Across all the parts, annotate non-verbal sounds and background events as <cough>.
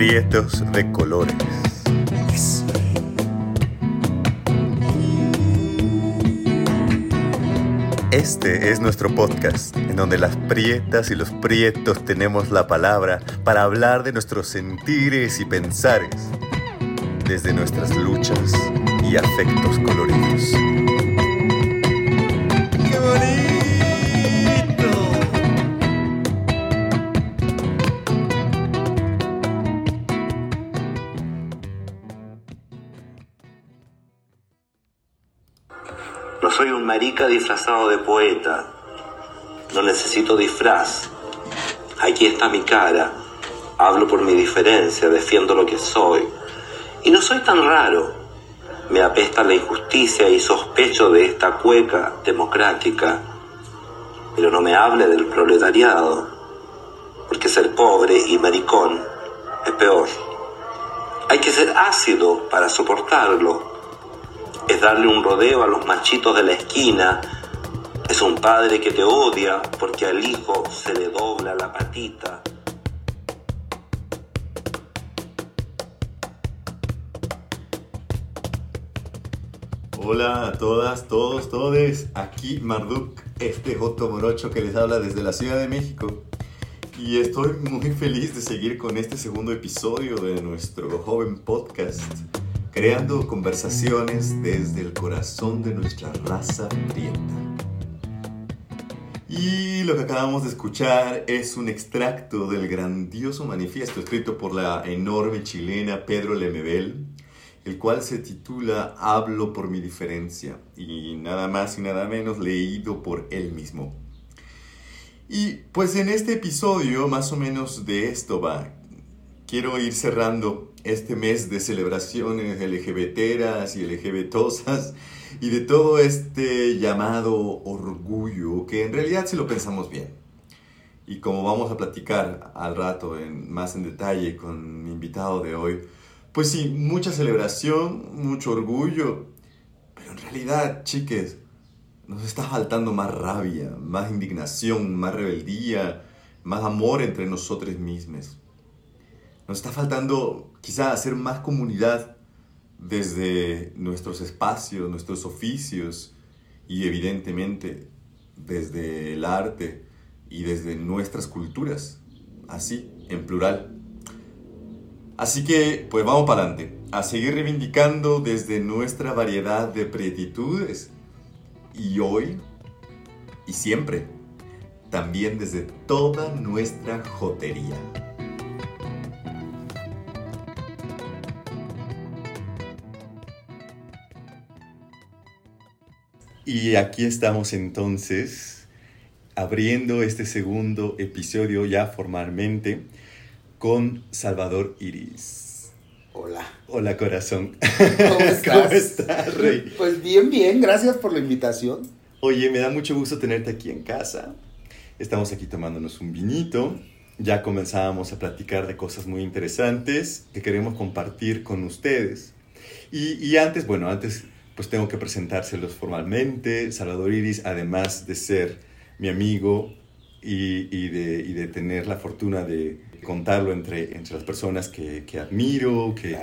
Prietos de colores. Este es nuestro podcast, en donde las prietas y los prietos tenemos la palabra para hablar de nuestros sentires y pensares, desde nuestras luchas y afectos coloridos. Marica disfrazado de poeta. No necesito disfraz. Aquí está mi cara. Hablo por mi diferencia, defiendo lo que soy. Y no soy tan raro. Me apesta la injusticia y sospecho de esta cueca democrática. Pero no me hable del proletariado, porque ser pobre y maricón es peor. Hay que ser ácido para soportarlo es darle un rodeo a los machitos de la esquina, es un padre que te odia porque al hijo se le dobla la patita. Hola a todas, todos, todes. Aquí Marduk, este Joto Morocho que les habla desde la Ciudad de México. Y estoy muy feliz de seguir con este segundo episodio de nuestro joven podcast, creando conversaciones desde el corazón de nuestra raza prieta. Y lo que acabamos de escuchar es un extracto del grandioso manifiesto escrito por la enorme chilena Pedro Lemebel, el cual se titula Hablo por mi diferencia y nada más y nada menos leído por él mismo. Y pues en este episodio más o menos de esto va. Quiero ir cerrando este mes de celebraciones LGBTeras y LGBTosas y de todo este llamado orgullo que en realidad si lo pensamos bien. Y como vamos a platicar al rato en, más en detalle con mi invitado de hoy, pues sí, mucha celebración, mucho orgullo, pero en realidad, chiques, nos está faltando más rabia, más indignación, más rebeldía, más amor entre nosotros mismos. Nos está faltando quizá hacer más comunidad desde nuestros espacios, nuestros oficios y evidentemente desde el arte y desde nuestras culturas, así, en plural. Así que, pues vamos para adelante, a seguir reivindicando desde nuestra variedad de pretitudes y hoy y siempre, también desde toda nuestra jotería. Y aquí estamos entonces abriendo este segundo episodio ya formalmente con Salvador Iris. Hola. Hola corazón. <laughs> ¿Cómo estás? ¿Cómo estás, Rey? Pues bien, bien, gracias por la invitación. Oye, me da mucho gusto tenerte aquí en casa. Estamos aquí tomándonos un vinito. Ya comenzábamos a platicar de cosas muy interesantes que queremos compartir con ustedes. Y, y antes, bueno, antes pues tengo que presentárselos formalmente. Salvador Iris, además de ser mi amigo y, y, de, y de, tener la fortuna de contarlo entre, entre las personas que, que admiro, que,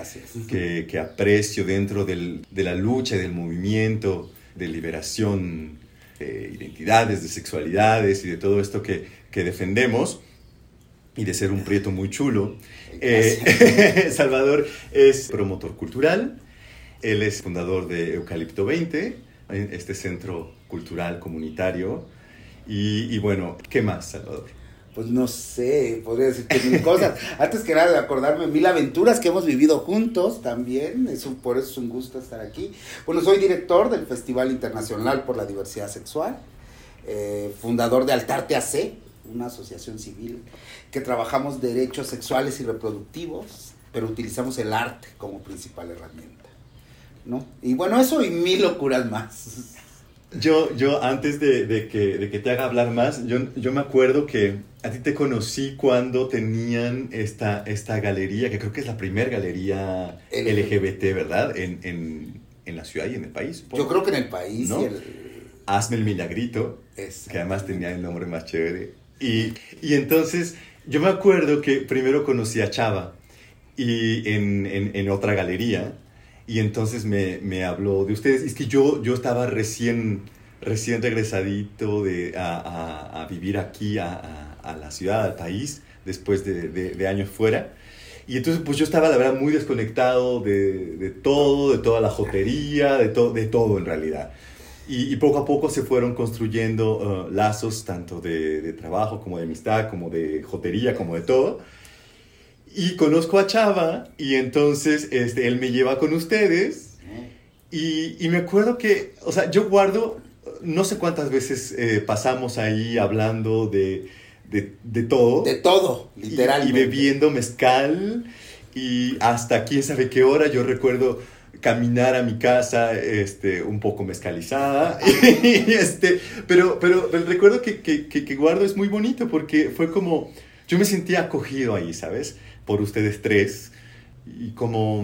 que, que, aprecio dentro del, de la lucha y del movimiento de liberación de identidades, de sexualidades y de todo esto que, que defendemos y de ser un prieto muy chulo. Eh, <laughs> Salvador es promotor cultural, él es fundador de Eucalipto 20, este centro cultural comunitario. Y, y, bueno, ¿qué más, Salvador? Pues no sé, podría decirte mil cosas. <laughs> Antes que nada, acordarme mil aventuras que hemos vivido juntos también. Es un, por eso es un gusto estar aquí. Bueno, soy director del Festival Internacional por la Diversidad Sexual, eh, fundador de Altarte AC, una asociación civil que trabajamos derechos sexuales y reproductivos, pero utilizamos el arte como principal herramienta. ¿No? Y bueno, eso y mil locuras más. Yo, yo antes de, de, que, de que te haga hablar más, yo, yo me acuerdo que a ti te conocí cuando tenían esta, esta galería, que creo que es la primera galería LGBT, ¿verdad? En, en, en, la ciudad y en el país. Yo creo que en el país. ¿no? El... Hazme el milagrito, que además tenía el nombre más chévere. Y, y entonces yo me acuerdo que primero conocí a Chava y en, en otra galería. Y entonces me, me, habló de ustedes. Es que yo, yo estaba recién, recién regresadito de, a, a, a vivir aquí, a, a, la ciudad, al país, después de, de, de, años fuera. Y entonces pues yo estaba, la verdad, muy desconectado de, de todo, de toda la jotería, de, to, de todo en realidad. Y, y, poco a poco se fueron construyendo uh, lazos tanto de, de, trabajo como de amistad, como de jotería, como de todo. Y conozco a Chava y entonces este, él me lleva con ustedes. Y, y me acuerdo que, o sea, yo guardo, no sé cuántas veces eh, pasamos ahí hablando de, de, de, todo. De todo, literalmente. Y, y bebiendo mezcal y hasta quién sabe qué hora. Yo recuerdo caminar a mi casa este, un poco mezcalizada. <laughs> y, este, pero, pero el recuerdo que, que, que, guardo es muy bonito porque fue como, yo me sentía acogido ahí, ¿sabes? Por ustedes tres. Y como,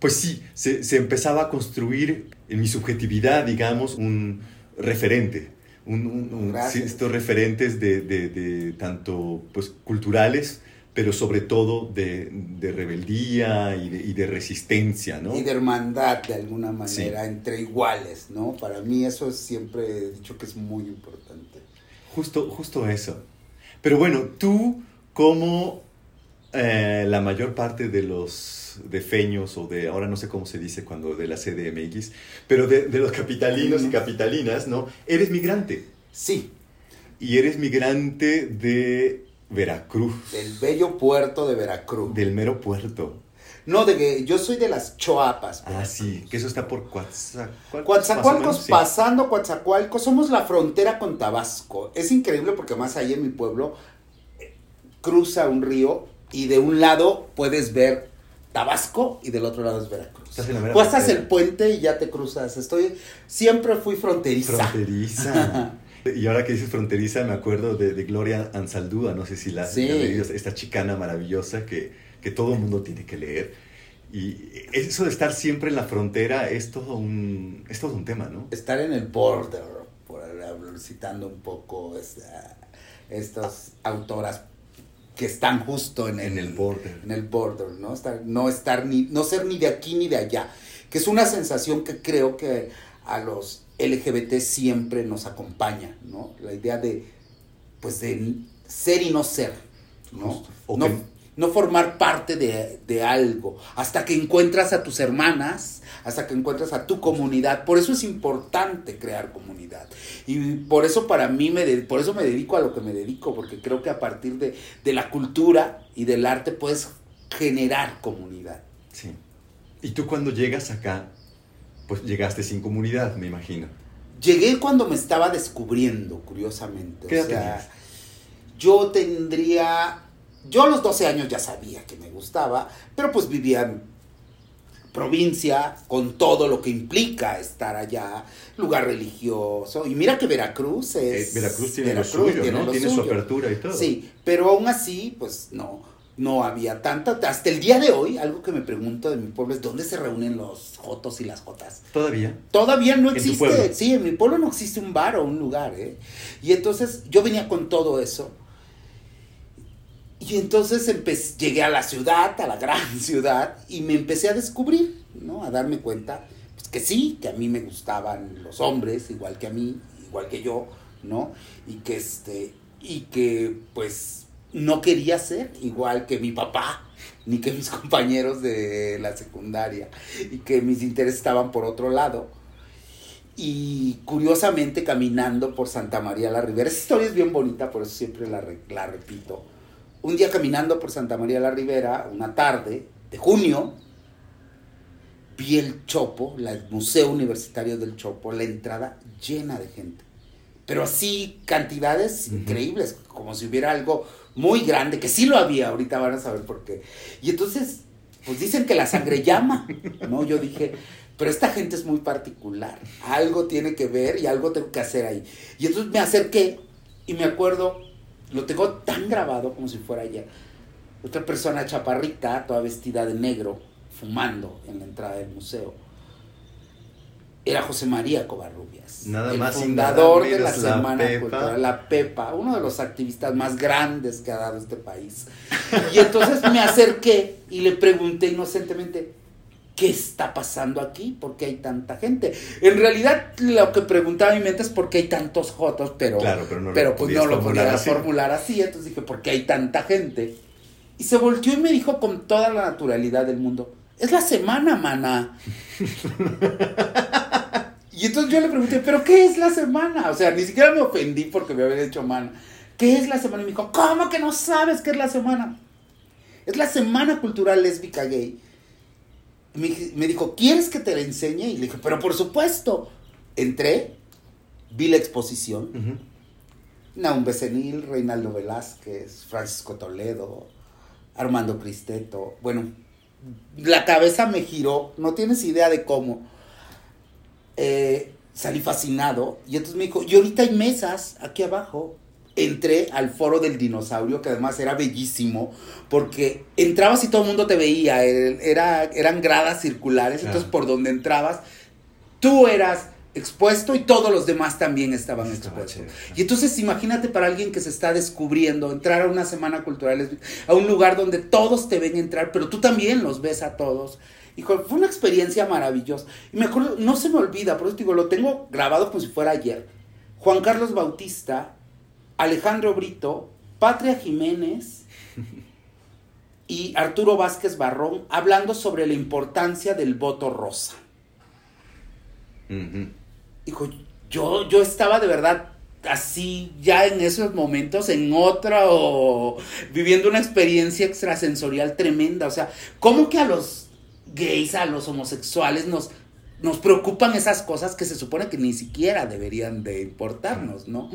pues sí, se, se empezaba a construir en mi subjetividad, digamos, un referente. Un, un, un estos referentes de, de, de, tanto pues, culturales, pero sobre todo de, de rebeldía y de, y de, resistencia, ¿no? Y de hermandad, de alguna manera, sí. entre iguales, ¿no? Para mí eso es, siempre he dicho que es muy importante. Justo, justo eso. Pero bueno, tú como eh, la mayor parte de los defeños o de, ahora no sé cómo se dice cuando de la CDMX, pero de, de los capitalinos y capitalinas, ¿no? Eres migrante. Sí. Y eres migrante de Veracruz. Del bello puerto de Veracruz. Del mero puerto. No, de que yo soy de las Choapas. Ah, sí, que eso está por Coatzacoalcos. Coatzacoalcos, pasando Coatzacoalcos, somos la frontera con Tabasco. Es increíble porque más allá en mi pueblo eh, cruza un río y de un lado puedes ver Tabasco y del otro lado es Veracruz. Pasas el puente y ya te cruzas. Estoy, siempre fui fronteriza. Fronteriza. <laughs> Y ahora que dices fronteriza, me acuerdo de, de Gloria Ansaldúa, no sé si la, sí. esta chicana maravillosa que, que todo el mundo tiene que leer. Y eso de estar siempre en la frontera es todo un, es todo un tema, ¿no? Estar en el border, por citando un poco esta, estas autoras que están justo en el, en el border. En el border, ¿no? Estar, no estar ni, no ser ni de aquí ni de allá. Que es una sensación que creo que a los LGBT siempre nos acompaña, ¿no? La idea de, pues, de ser y no ser, ¿no? Okay. No, no, formar parte de, de, algo, hasta que encuentras a tus hermanas, hasta que encuentras a tu comunidad. Por eso es importante crear comunidad. Y por eso para mí, me de, por eso me dedico a lo que me dedico, porque creo que a partir de, de la cultura y del arte puedes generar comunidad. Sí. Y tú cuando llegas acá, pues llegaste sin comunidad, me imagino. Llegué cuando me estaba descubriendo, curiosamente. ¿Qué o sea, tenías? yo tendría. Yo a los 12 años ya sabía que me gustaba, pero pues vivía en provincia, con todo lo que implica estar allá, lugar religioso. Y mira que Veracruz es. Eh, Veracruz tiene Veracruz, lo suyo, tiene, ¿no? Lo tiene suyo. su apertura y todo. Sí, pero aún así, pues no no había tanta. Hasta el día de hoy, algo que me pregunto de mi pueblo es dónde se reúnen los jotos y las jotas. ¿Todavía? Todavía no existe. Sí, en mi pueblo no existe un bar o un lugar, ¿eh? Y entonces yo venía con todo eso. Y entonces llegué a la ciudad, a la gran <laughs> ciudad, y me empecé a descubrir, ¿no? A darme cuenta pues, que sí, que a mí me gustaban los hombres, igual que a mí, igual que yo, ¿no? Y que este, y que pues no quería ser igual que mi papá, <laughs> ni que mis <laughs> compañeros de la secundaria, y que mis intereses estaban por otro lado. Y curiosamente caminando por Santa María la Ribera, esa historia es bien bonita, por eso siempre la, la repito. Un día caminando por Santa María la Ribera, una tarde de junio, vi el Chopo, el Museo Universitario del Chopo, la entrada llena de gente. Pero así cantidades uh -huh. increíbles, como si hubiera algo muy grande, que sí lo había, ahorita van a saber por qué. Y entonces, pues dicen que la sangre llama, ¿no? Yo dije, pero esta gente es muy particular, algo tiene que ver y algo tengo que hacer ahí. Y entonces me acerqué y me acuerdo, lo tengo tan grabado como si fuera ayer, otra persona chaparrita, toda vestida de negro, fumando en la entrada del museo. era José María Covarrubias. Nada el más fundador nada de la Semana. Cultural, la Pepa, uno de los activistas más grandes que ha dado este país. Y entonces me acerqué y le pregunté inocentemente, ¿qué está pasando aquí? ¿Por qué hay tanta gente? En realidad lo que preguntaba mi mente es por qué hay tantos jotos, pero, Claro, pero no lo pero pues podías no lo podía así. formular así. Entonces dije, ¿por qué hay tanta gente? Y se volteó y me dijo con toda la naturalidad del mundo, es la semana, mana. <laughs> y entonces yo le pregunté, ¿pero qué es la semana? O sea, ni siquiera me ofendí porque me habían hecho mana. ¿Qué es la semana? Y me dijo, ¿cómo que no sabes qué es la semana? Es la Semana Cultural Lésbica Gay. Me, dijo, ¿quieres que te la enseñe? Y le dije, pero por supuesto. Entré, vi la exposición. Ujú. Naum Becenil, Reinaldo Velázquez, Francisco Toledo, Armando Cristeto. Bueno, la cabeza me giró, no tienes idea de cómo. Eh, salí fascinado y entonces me dijo, y ahorita hay mesas aquí abajo. Entré al foro del dinosaurio, que además era bellísimo, porque entrabas y todo el mundo te veía, era, eran gradas circulares, Claro. entonces por donde entrabas, tú eras expuesto y todos los demás también estaban Estaba expuestos. chévere. Y entonces imagínate para alguien que se está descubriendo, entrar a una semana cultural, a un lugar donde todos te ven entrar, pero tú también los ves a todos. Hijo, fue una experiencia maravillosa. Y me acuerdo, no se me olvida, por eso te digo, lo tengo grabado como si fuera ayer. Juan Carlos Bautista, Alejandro Brito, Patria Jiménez y Arturo Vázquez Barrón hablando sobre la importancia del voto rosa. Hijo, yo, yo estaba de verdad así, ya en esos momentos, en otra, o viviendo una experiencia extrasensorial tremenda. O sea, ¿cómo que a los gays, a los homosexuales nos, nos preocupan esas cosas que se supone que ni siquiera deberían de importarnos, ¿no?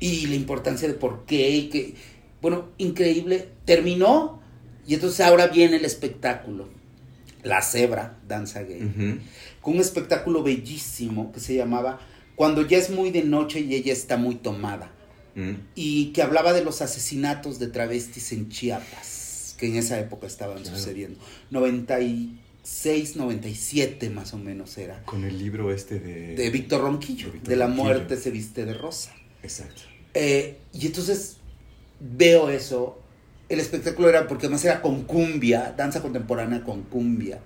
Y la importancia de por qué y que, bueno, increíble. Terminó y entonces ahora viene el espectáculo. La cebra, danza gay con un espectáculo bellísimo que se llamaba Cuando ya es muy de noche y ella está muy tomada, Mm. y que hablaba de los asesinatos de travestis en Chiapas, que en esa época estaban Claro. sucediendo. 96, 97 más o menos era. Con el libro este de... De Víctor Ronquillo, De la Ronquillo. muerte se viste de rosa. Exacto. Eh, y entonces veo eso. El espectáculo era, porque además era con cumbia, danza contemporánea con cumbia.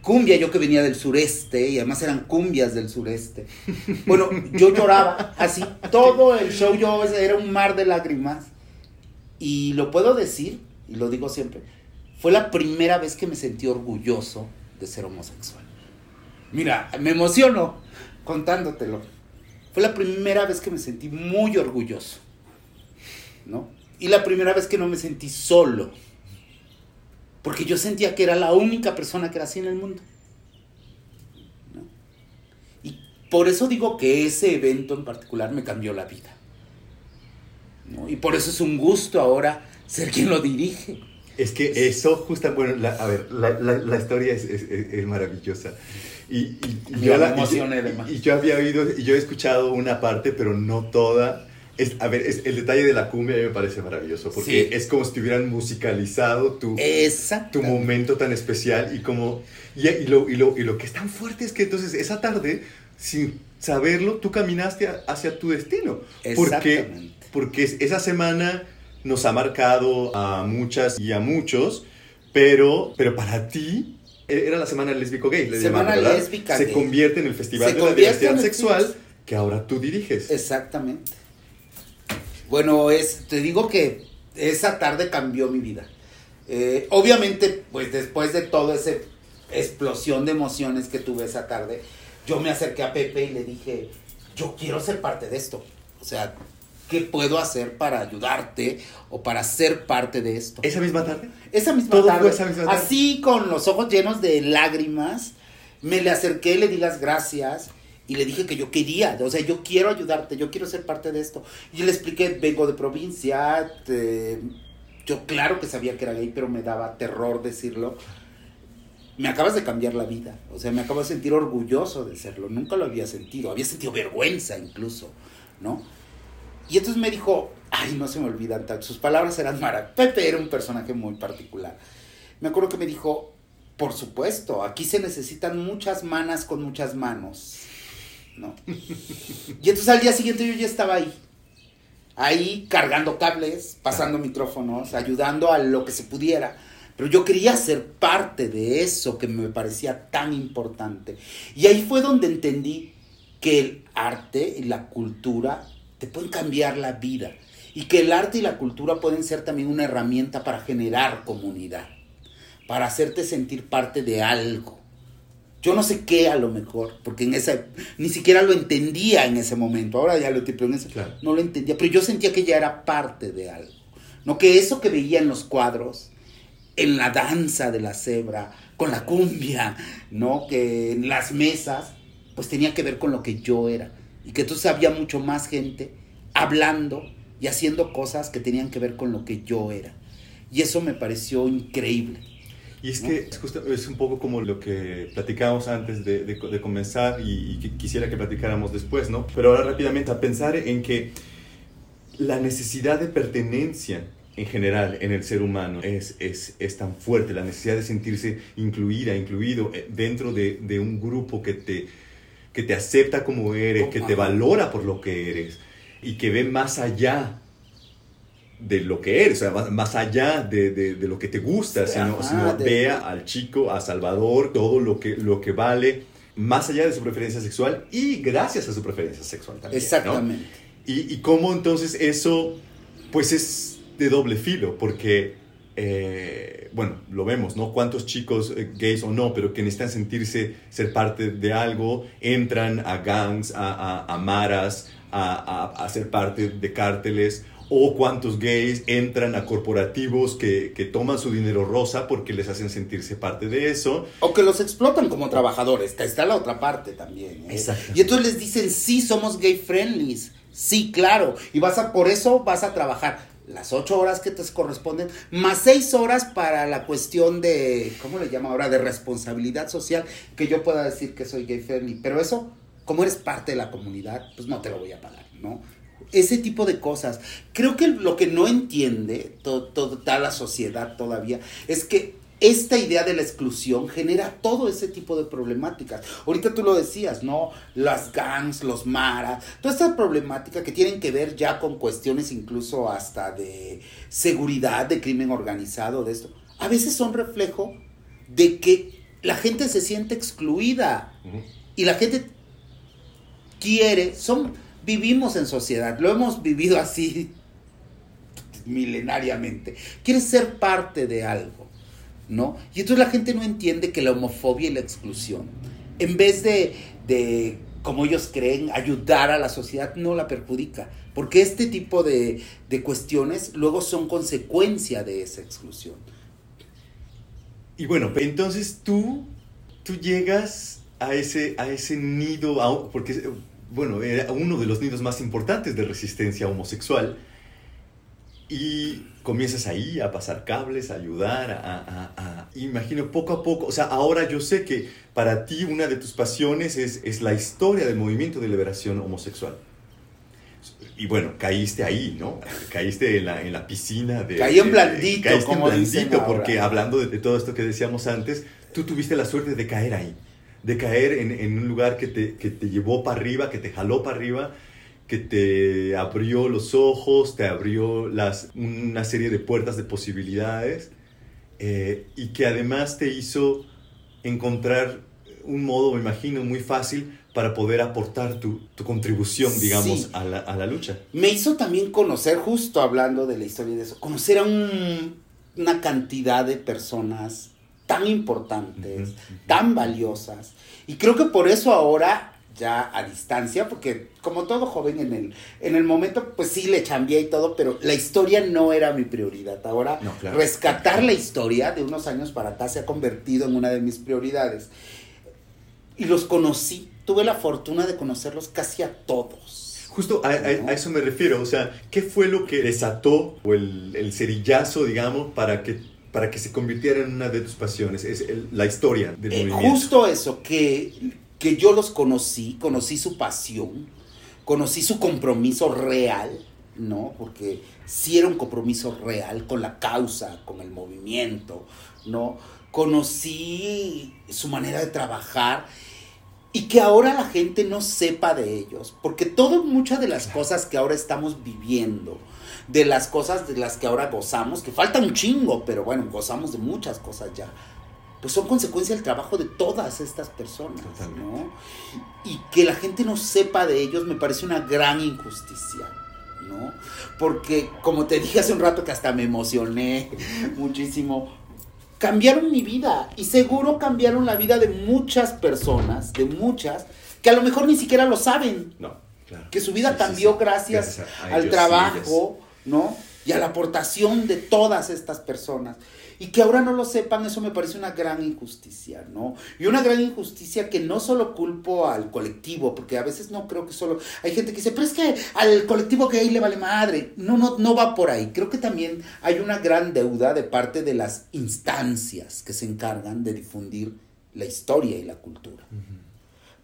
Cumbia, yo que venía del sureste, y además eran cumbias del sureste. Bueno, yo lloraba así, todo el show yo era un mar de lágrimas. Y lo puedo decir, y lo digo siempre, fue la primera vez que me sentí orgulloso de ser homosexual. Mira, me emociono contándotelo. Fue la primera vez que me sentí muy orgulloso, ¿no? Y la primera vez que no me sentí solo, porque yo sentía que era la única persona que era así en el mundo. ¿no? Y por eso digo que ese evento en particular me cambió la vida. ¿no? Y por eso es un gusto ahora ser quien lo dirige. Es que eso, justa, bueno, la- a ver, la, la- historia es maravillosa. Y, y- y yo la- y- y, yo había oído, y yo he escuchado una parte, pero no toda. Es, a ver, es- el detalle de la cumbia a mí me parece maravilloso, porque Sí. es como si te hubieran musicalizado tu, tu momento tan especial y como y, y lo, y, lo, y lo que es tan fuerte es que entonces esa tarde sin saberlo tú caminaste a- hacia tu destino porque Exactamente. porque es- esa semana nos ha marcado a muchas y a muchos pero pero para ti era la semana lésbico gay le Semana llaman, lésbica se gay. convierte en el festival Se de la diversidad el sexual que ahora tú diriges Exactamente. Bueno, es, te digo que esa tarde cambió mi vida. Eh, obviamente, pues después de toda esa explosión de emociones que tuve esa tarde, yo me acerqué a Pepe y le dije, yo quiero ser parte de esto. O sea, ¿qué puedo hacer para ayudarte o para ser parte de esto? esa misma tarde Esa misma Todo tarde, esa misma tarde. así con los ojos llenos de lágrimas, me le acerqué, le di las gracias y le dije que yo quería, o sea, yo quiero ayudarte, yo quiero ser parte de esto. Y le expliqué, vengo de provincia, te- yo claro que sabía que era gay, pero me daba terror decirlo. Me acabas de cambiar la vida, o sea, me acabo de sentir orgulloso de serlo, nunca lo había sentido, había sentido vergüenza incluso, ¿no? Y entonces me dijo, ay, no se me olvidan tanto, sus palabras eran maravillosas. Pepe era un personaje muy particular. Me acuerdo que me dijo, Por supuesto, aquí se necesitan muchas manas con muchas manos. ¿no? Y entonces al día siguiente yo ya estaba ahí. Ahí cargando cables, pasando micrófonos, ayudando a lo que se pudiera. Pero yo quería ser parte de eso que me parecía tan importante. Y ahí fue donde entendí que el arte y la cultura te pueden cambiar la vida. Y que el arte y la cultura pueden ser también una herramienta para generar comunidad. Para hacerte sentir parte de algo. Yo no sé qué a lo mejor, porque en esa ni siquiera lo entendía en ese momento. Ahora ya lo entiendo, en ese Claro. no lo entendía, pero yo sentía que ya era parte de algo. No que eso que veía en los cuadros, en la danza de la cebra, con la cumbia, no que en las mesas, pues tenía que ver con lo que yo era y que entonces había mucho más gente hablando y haciendo cosas que tenían que ver con lo que yo era. Y eso me pareció increíble. Y es que es, justo- es un poco como lo que platicábamos antes de, de- de comenzar y, y que quisiera que platicáramos después, ¿no? Pero ahora rápidamente a pensar en que la necesidad de pertenencia en general en el ser humano es, es, es tan fuerte, la necesidad de sentirse incluida, incluido eh, dentro de, de un grupo que te, que te acepta como eres, que te valora por lo que eres y que ve más allá de lo que eres, o sea, más- allá de, de- de lo que te gusta, sino, Ajá, sino de- vea al chico, a Salvador, todo lo que, lo que vale, más allá de su preferencia sexual y gracias a su preferencia sexual también. ¿no? Exactamente. Y, y cómo entonces eso, pues es de doble filo, porque, eh, bueno, lo vemos, ¿no? Cuántos chicos eh, gays o no, pero que necesitan sentirse, ser parte de algo, entran a gangs, a, a, a maras, a, a, a ser parte de cárteles, o cuántos gays entran a corporativos que, que toman su dinero rosa porque les hacen sentirse parte de eso. O que los explotan como trabajadores, que está la otra parte también. ¿eh? Exacto. Y entonces les dicen, sí, somos gay friendlies. Sí, claro. Y vas a, por eso vas a trabajar las ocho horas que te corresponden, más seis horas para la cuestión de, ¿cómo le llama ahora? De responsabilidad social, que yo pueda decir que soy gay friendly. Pero eso, como eres parte de la comunidad, pues no te lo voy a pagar, ¿no? Ese tipo de cosas. Creo que lo que no entiende to- to- toda la sociedad todavía es que esta idea de la exclusión genera todo ese tipo de problemáticas. Ahorita tú lo decías, ¿no? Las gangs, los maras, toda esta problemática que tienen que ver ya con cuestiones incluso hasta de seguridad, de crimen organizado, de esto. A veces son reflejo de que la gente se siente excluida y la gente quiere, son, vivimos en sociedad, lo hemos vivido así milenariamente. Quieres ser parte de algo, ¿no? Y entonces la gente no entiende que la homofobia y la exclusión, en vez de, de como ellos creen, ayudar a la sociedad, no la perjudica. Porque este tipo de, de cuestiones luego son consecuencia de esa exclusión. Y bueno, entonces tú, tú llegas a ese, a ese nido, porque, bueno, era uno de los nidos más importantes de resistencia homosexual, y comienzas ahí a pasar cables, a ayudar, a, a- a- imagino poco a poco, o sea, ahora yo sé que para ti una de tus pasiones es, es la historia del movimiento de liberación homosexual. Y bueno, caíste ahí, ¿no? Caíste en la, en la piscina de... Caí en de- blandito, caíste como en dicen blandito, ahora. porque hablando de, de todo esto que decíamos antes, tú tuviste la suerte de caer ahí, de caer en, en un lugar que te, que te llevó para arriba, que te jaló para arriba, que te abrió los ojos, te abrió las, una serie de puertas de posibilidades eh, y que además te hizo encontrar un modo, me imagino, muy fácil para poder aportar tu, tu contribución, digamos, Sí. a, la, a la lucha. Me hizo también conocer, justo hablando de la historia de eso, conocer a un- una cantidad de personas tan importantes, Ujú, ujú. tan valiosas. Y creo que por eso ahora, ya a distancia, porque como todo joven en el, en el momento, pues sí le cambié y todo, pero la historia no era mi prioridad. Ahora, No, claro. rescatar la historia de unos años para acá se ha convertido en una de mis prioridades. Y los conocí, tuve la fortuna de conocerlos casi a todos. Justo a, a- a eso me refiero, o sea, ¿qué fue lo que desató o el, el cerillazo, digamos, para que, para que se convirtiera en una de tus pasiones? Es el- la historia del Eh, movimiento. justo eso, que, que yo los conocí, conocí su pasión, conocí su compromiso real, ¿no? Porque sí era un compromiso real con la causa, con el movimiento, ¿no? conocí su manera de trabajar y que ahora la gente no sepa de ellos, porque todo, muchas de las cosas que ahora estamos viviendo, de las cosas de las que ahora gozamos, que falta un chingo, pero bueno, gozamos de muchas cosas ya, pues son consecuencia del trabajo de todas estas personas, ¿no? Y que la gente no sepa de ellos me parece una gran injusticia, ¿no? Porque como te dije hace un rato que hasta me emocioné <laughs> muchísimo, cambiaron mi vida y seguro cambiaron la vida de muchas personas, de muchas, que a lo mejor ni siquiera lo saben. No, claro. Que su vida cambió gracias, al trabajo, ¿no? Y a la aportación de todas estas personas. Y que ahora no lo sepan, eso me parece una gran injusticia, ¿no? Y una gran injusticia que no solo culpo al colectivo, porque a veces no creo que solo... Hay gente que dice, pero es que al colectivo gay le vale madre. No, no, no va por ahí. Creo que también hay una gran deuda de parte de las instancias que se encargan de difundir la historia y la cultura.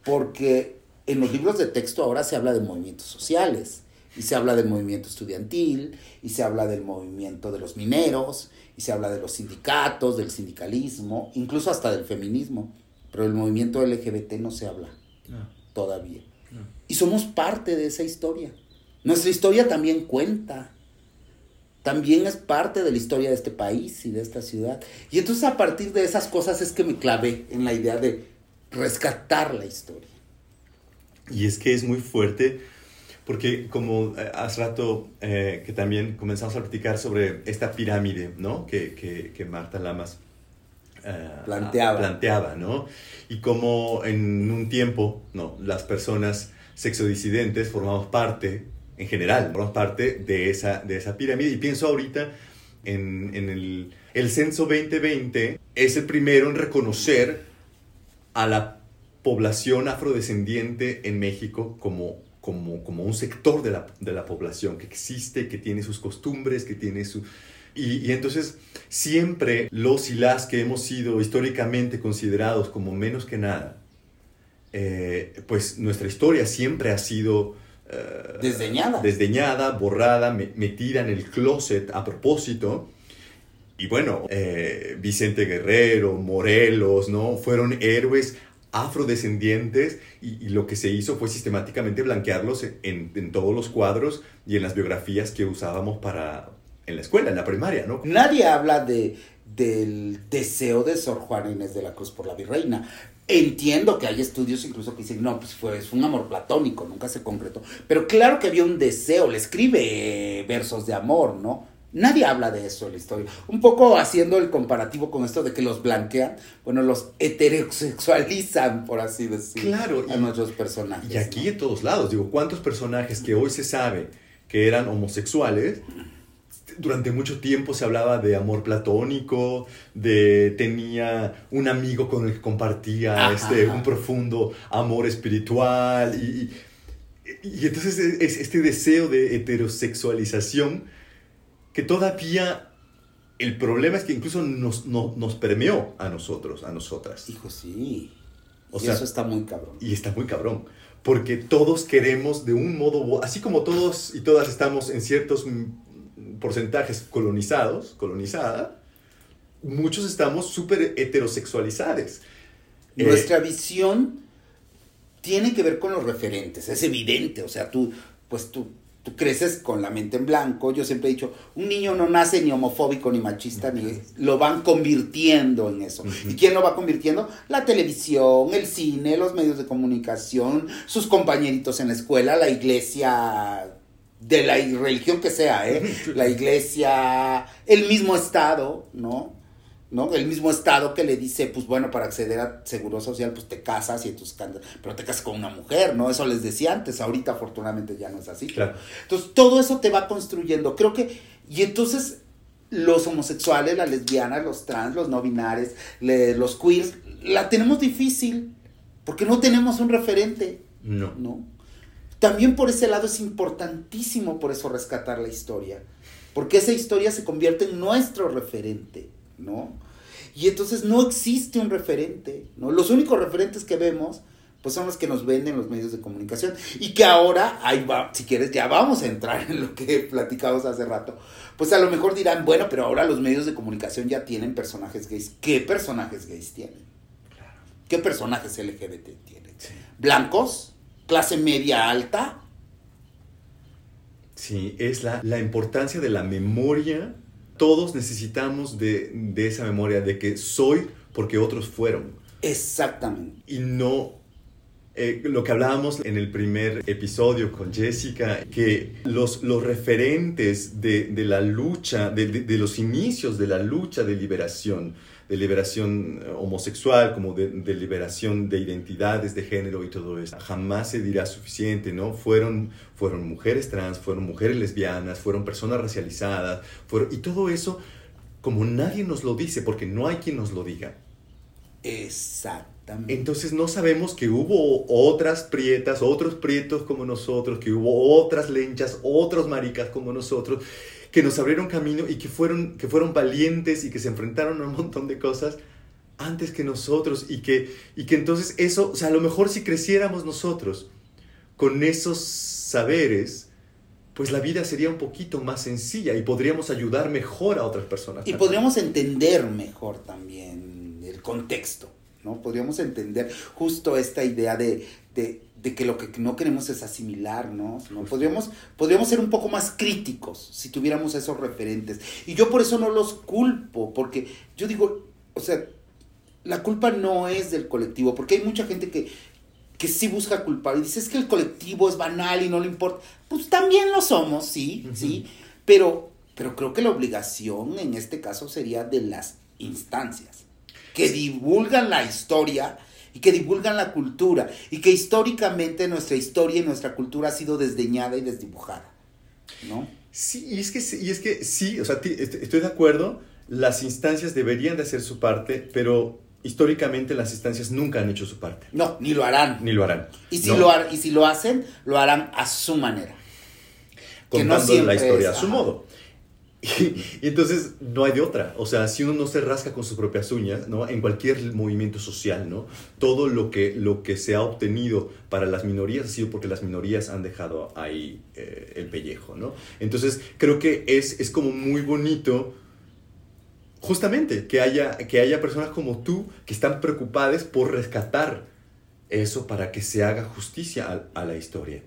Porque en los libros de texto ahora se habla de movimientos sociales y se habla del movimiento estudiantil, y se habla del movimiento de los mineros, y se habla de los sindicatos, del sindicalismo, incluso hasta del feminismo, pero el movimiento LGBT no se habla todavía. Y somos parte de esa historia. Nuestra historia también cuenta. También es parte de la historia de este país y de esta ciudad. Y entonces a partir de esas cosas es que me clavé en la idea de rescatar la historia. Y es que es muy fuerte porque como eh, hace rato eh, que también comenzamos a platicar sobre esta pirámide, ¿no? Que, que, que Marta Lamas eh, planteaba. planteaba, ¿no? Y como en un tiempo, ¿no? Las personas sexodisidentes formamos parte, en general, formamos parte de esa, de esa pirámide. Y pienso ahorita en, en el, el censo 2020, es el primero en reconocer a la población afrodescendiente en México como como, como un sector de la, de la, población que existe, que tiene sus costumbres, que tiene su... Y, y, entonces siempre los y las que hemos sido históricamente considerados como menos que nada, eh, pues nuestra historia siempre ha sido... Uh, desdeñada. Desdeñada, borrada, me, metida en el closet a propósito. Y bueno, eh, Vicente Guerrero, Morelos, ¿no? Fueron héroes afrodescendientes y, lo que se hizo fue sistemáticamente blanquearlos en, en, todos los cuadros y en las biografías que usábamos para en la escuela, en la primaria, ¿no? Nadie habla de, del deseo de Sor Juana Inés de la Cruz por la virreina. Entiendo que hay estudios incluso que dicen, no, pues fue, fue un amor platónico, nunca se concretó. Pero claro que había un deseo, le escribe versos de amor, ¿no? Nadie habla de eso en la historia. Un poco haciendo el comparativo con esto de que los blanquean, bueno, los heterosexualizan, por así decirlo, claro, a nuestros personajes. Y aquí ¿no? en todos lados, digo, ¿cuántos personajes que hoy se sabe que eran homosexuales? Durante mucho tiempo se hablaba de amor platónico, de tenía un amigo con el que compartía este, un profundo amor espiritual y, y, y entonces es este deseo de heterosexualización que todavía el problema es que incluso nos, no, nos permeó a nosotros, a nosotras. Hijo, sí. O y sea, eso está muy cabrón. Y está muy cabrón. Porque todos queremos de un modo, así como todos y todas estamos en ciertos porcentajes colonizados, colonizada, muchos estamos súper heterosexualizados. Nuestra eh, visión tiene que ver con los referentes, es evidente, o sea, tú, pues tú, tú creces con la mente en blanco. Yo siempre he dicho, un niño no nace ni homofóbico ni machista, ni lo van convirtiendo en eso. Uh -huh. ¿Y quién lo va convirtiendo? La televisión, el cine, los medios de comunicación, sus compañeritos en la escuela, la iglesia de la religión que sea, ¿eh? La iglesia, el mismo Estado, ¿no? ¿No? El mismo Estado que le dice, pues bueno, para acceder a seguro social, pues te casas y entonces, pero te casas con una mujer, ¿no? Eso les decía antes, ahorita afortunadamente ya no es así. Claro. Entonces, todo eso te va construyendo. Creo que, y entonces los homosexuales, las lesbianas, los trans, los no binarios, los queers, la tenemos difícil, porque no tenemos un referente. No. ¿no? También por ese lado es importantísimo por eso rescatar la historia, porque esa historia se convierte en nuestro referente. ¿No? Y entonces no existe un referente, ¿no? Los únicos referentes que vemos, pues son los que nos venden los medios de comunicación. Y que ahora, ahí va, si quieres, ya vamos a entrar en lo que platicamos hace rato. Pues a lo mejor dirán, bueno, pero ahora los medios de comunicación ya tienen personajes gays. ¿Qué personajes gays tienen? ¿Qué personajes LGBT tienen? ¿Blancos? ¿Clase media alta? Sí, es la, la importancia de la memoria. Todos necesitamos de, de esa memoria, de que soy porque otros fueron. Exactamente. Y no eh, lo que hablábamos en el primer episodio con Jessica, que los, los referentes de, de la lucha, de, de, de, los inicios de la lucha de liberación, de liberación eh, homosexual, como de, liberación de identidades de género y todo eso, jamás se dirá suficiente, ¿no? Fueron, fueron mujeres trans, fueron mujeres lesbianas, fueron personas racializadas, fueron, y todo eso, como nadie nos lo dice, porque no hay quien nos lo diga. Exactamente. Entonces no sabemos que hubo otras prietas, otros prietos como nosotros, que hubo otras lenchas, otros maricas como nosotros, que nos abrieron camino y que fueron, que fueron valientes y que se enfrentaron a un montón de cosas antes que nosotros y que, y que entonces eso, o sea, a lo mejor si creciéramos nosotros con esos saberes, pues la vida sería un poquito más sencilla y podríamos ayudar mejor a otras personas. Y también. podríamos entender mejor también el contexto, ¿no? Podríamos entender justo esta idea de, de, de que lo que no queremos es asimilar, ¿no? ¿no? Podríamos, podríamos ser un poco más críticos si tuviéramos esos referentes. Y yo por eso no los culpo, porque yo digo, o sea, la culpa no es del colectivo, porque hay mucha gente que, que sí busca culpar y dice, es que el colectivo es banal y no le importa. Pues también lo somos, sí, uh -huh. sí, pero, pero creo que la obligación en este caso sería de las instancias que divulgan la historia y que divulgan la cultura y que históricamente nuestra historia y nuestra cultura ha sido desdeñada y desdibujada, ¿no? Sí, y es que, y es que sí, o sea, estoy de acuerdo, las instancias deberían de hacer su parte, pero históricamente las instancias nunca han hecho su parte. No, ni lo harán. Ni lo harán. Y si, no. lo, y si lo hacen, lo harán a su manera. Contando no la historia es, a su ajá. modo. <laughs> Y, entonces no hay de otra. O sea, si uno no se rasca con sus propias uñas, ¿no? En cualquier movimiento social, ¿no? Todo lo que, lo que se ha obtenido para las minorías ha sido porque las minorías han dejado ahí eh, el pellejo, ¿no? Entonces creo que es, es como muy bonito justamente que haya, que haya personas como tú que están preocupadas por rescatar eso para que se haga justicia a la historia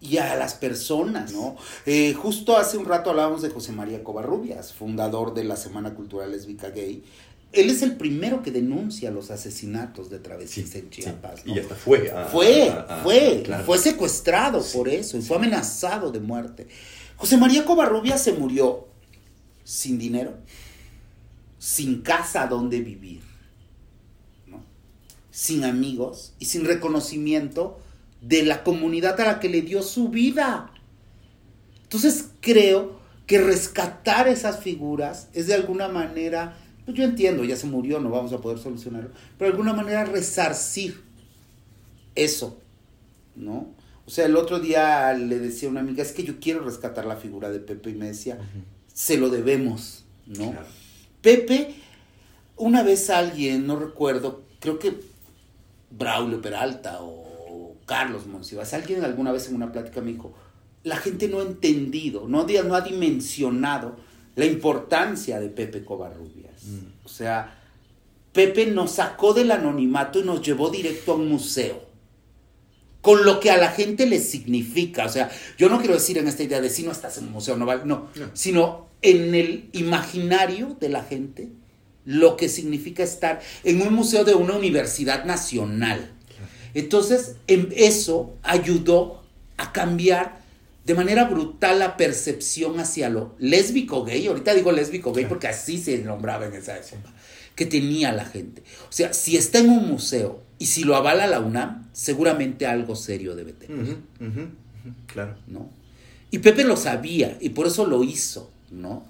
y a las personas, ¿no? Eh, justo hace un rato hablábamos de José María Covarrubias, fundador de la Semana Cultural Lésbica Gay. Él es el primero que denuncia los asesinatos de travestis sí, en Chiapas. Sí. ¿no? Y hasta fue. Fue, fue. Claro. Fue secuestrado sí. por eso y fue amenazado de muerte. José María Covarrubias se murió sin dinero, sin casa donde vivir, ¿no? sin amigos y sin reconocimiento de la comunidad a la que le dio su vida. Entonces creo que rescatar esas figuras es de alguna manera, pues yo entiendo, ya se murió, no vamos a poder solucionarlo, pero de alguna manera resarcir eso, ¿no? O sea, el otro día le decía a una amiga, es que yo quiero rescatar la figura de Pepe y me decía, uh -huh. se lo debemos, ¿no? Claro. Pepe, una vez alguien, no recuerdo, creo que Braulio Peralta o Carlos Monsivas, alguien alguna vez en una plática me dijo, la gente no ha entendido, no, no ha dimensionado la importancia de Pepe Covarrubias. Mm. O sea, Pepe nos sacó del anonimato y nos llevó directo a un museo. Con lo que a la gente le significa. O sea, yo no quiero decir en esta idea de si no estás en un museo, no vale, no, no. Sino en el imaginario de la gente, lo que significa estar en un museo de una universidad nacional entonces, eso ayudó a cambiar de manera brutal la percepción hacia lo lésbico gay, ahorita digo lésbico gay porque así se nombraba en esa época, que tenía la gente. O sea, si está en un museo y si lo avala la UNAM, seguramente algo serio debe tener. Uh -huh, uh -huh, uh -huh, claro. ¿No? Y Pepe lo sabía y por eso lo hizo, ¿no?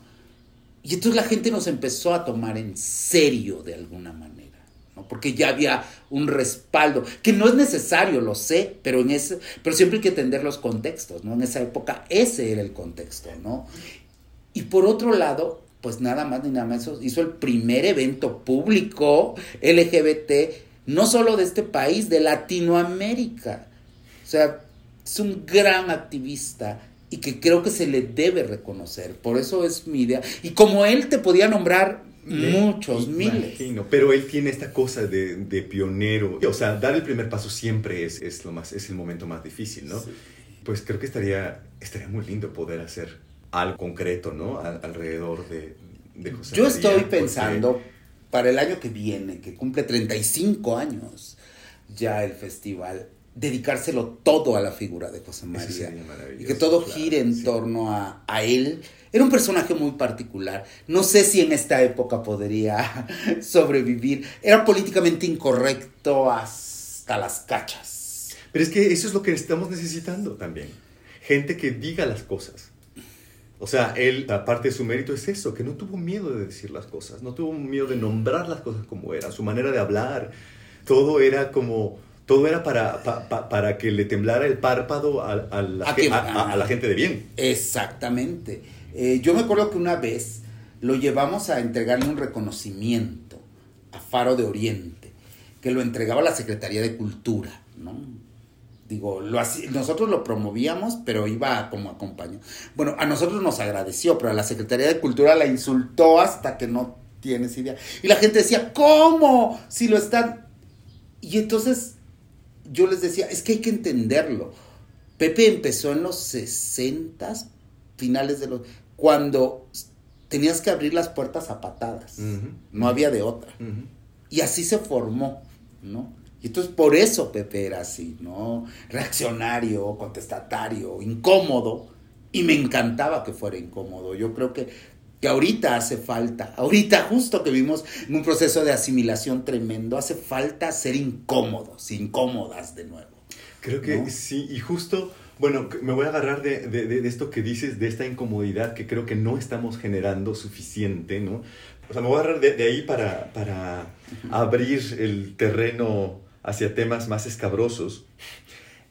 Y entonces la gente nos empezó a tomar en serio de alguna manera porque ya había un respaldo, que no es necesario, lo sé, pero, en ese, pero siempre hay que entender los contextos, ¿no? En esa época ese era el contexto, ¿no? Y por otro lado, pues nada más ni nada menos hizo el primer evento público LGBT no solo de este país, de Latinoamérica. O sea, es un gran activista y que creo que se le debe reconocer. Por eso es mi idea. Y como él te podía nombrar muchos, miles. Pero él tiene esta cosa de, pionero. O sea, dar el primer paso siempre es, es, lo más, es el momento más difícil, ¿no? Pues creo que estaría, estaría muy lindo poder hacer algo concreto, ¿no? alrededor de, de José Yo estoy pensando para el año que viene, que cumple 35 años ya el festival, dedicárselo todo a la figura de José María. Y que todo gire en torno a, a, él. Era un personaje muy particular. No sé si en esta época podría <laughs> sobrevivir. Era políticamente incorrecto hasta las cachas. Pero es que eso es lo que estamos necesitando también. Gente que diga las cosas. O sea, él, aparte de su mérito es eso, que no tuvo miedo de decir las cosas, no tuvo miedo de nombrar las cosas como eran, su manera de hablar, todo era como todo era para, para que le temblara el párpado a, la, gente de bien. Exactamente. Eh, yo me acuerdo que una vez lo llevamos a entregarle un reconocimiento a Faro de Oriente, que lo entregaba la Secretaría de Cultura, ¿no? Digo, lo nosotros lo promovíamos, pero iba como acompañado. Bueno, a nosotros nos agradeció, pero a la Secretaría de Cultura la insultó hasta que no tienes idea. Y la gente decía, ¿cómo? Si lo están... Y entonces yo les decía, es que hay que entenderlo. Pepe empezó en los 60, finales de los... cuando tenías que abrir las puertas a patadas. No había de otra. Y así se formó, ¿no? Y entonces por eso Pepe era así, ¿no? Reaccionario, contestatario, incómodo. Y me encantaba que fuera incómodo. Yo creo que que ahorita hace falta, ahorita justo que vimos en un proceso de asimilación tremendo, hace falta ser incómodos, incómodas de nuevo. Creo que sí, y justo, bueno, me voy a agarrar de, de, esto que dices, de esta incomodidad que creo que no estamos generando suficiente, ¿no? O sea, me voy a agarrar de, ahí para, para abrir el terreno hacia temas más escabrosos.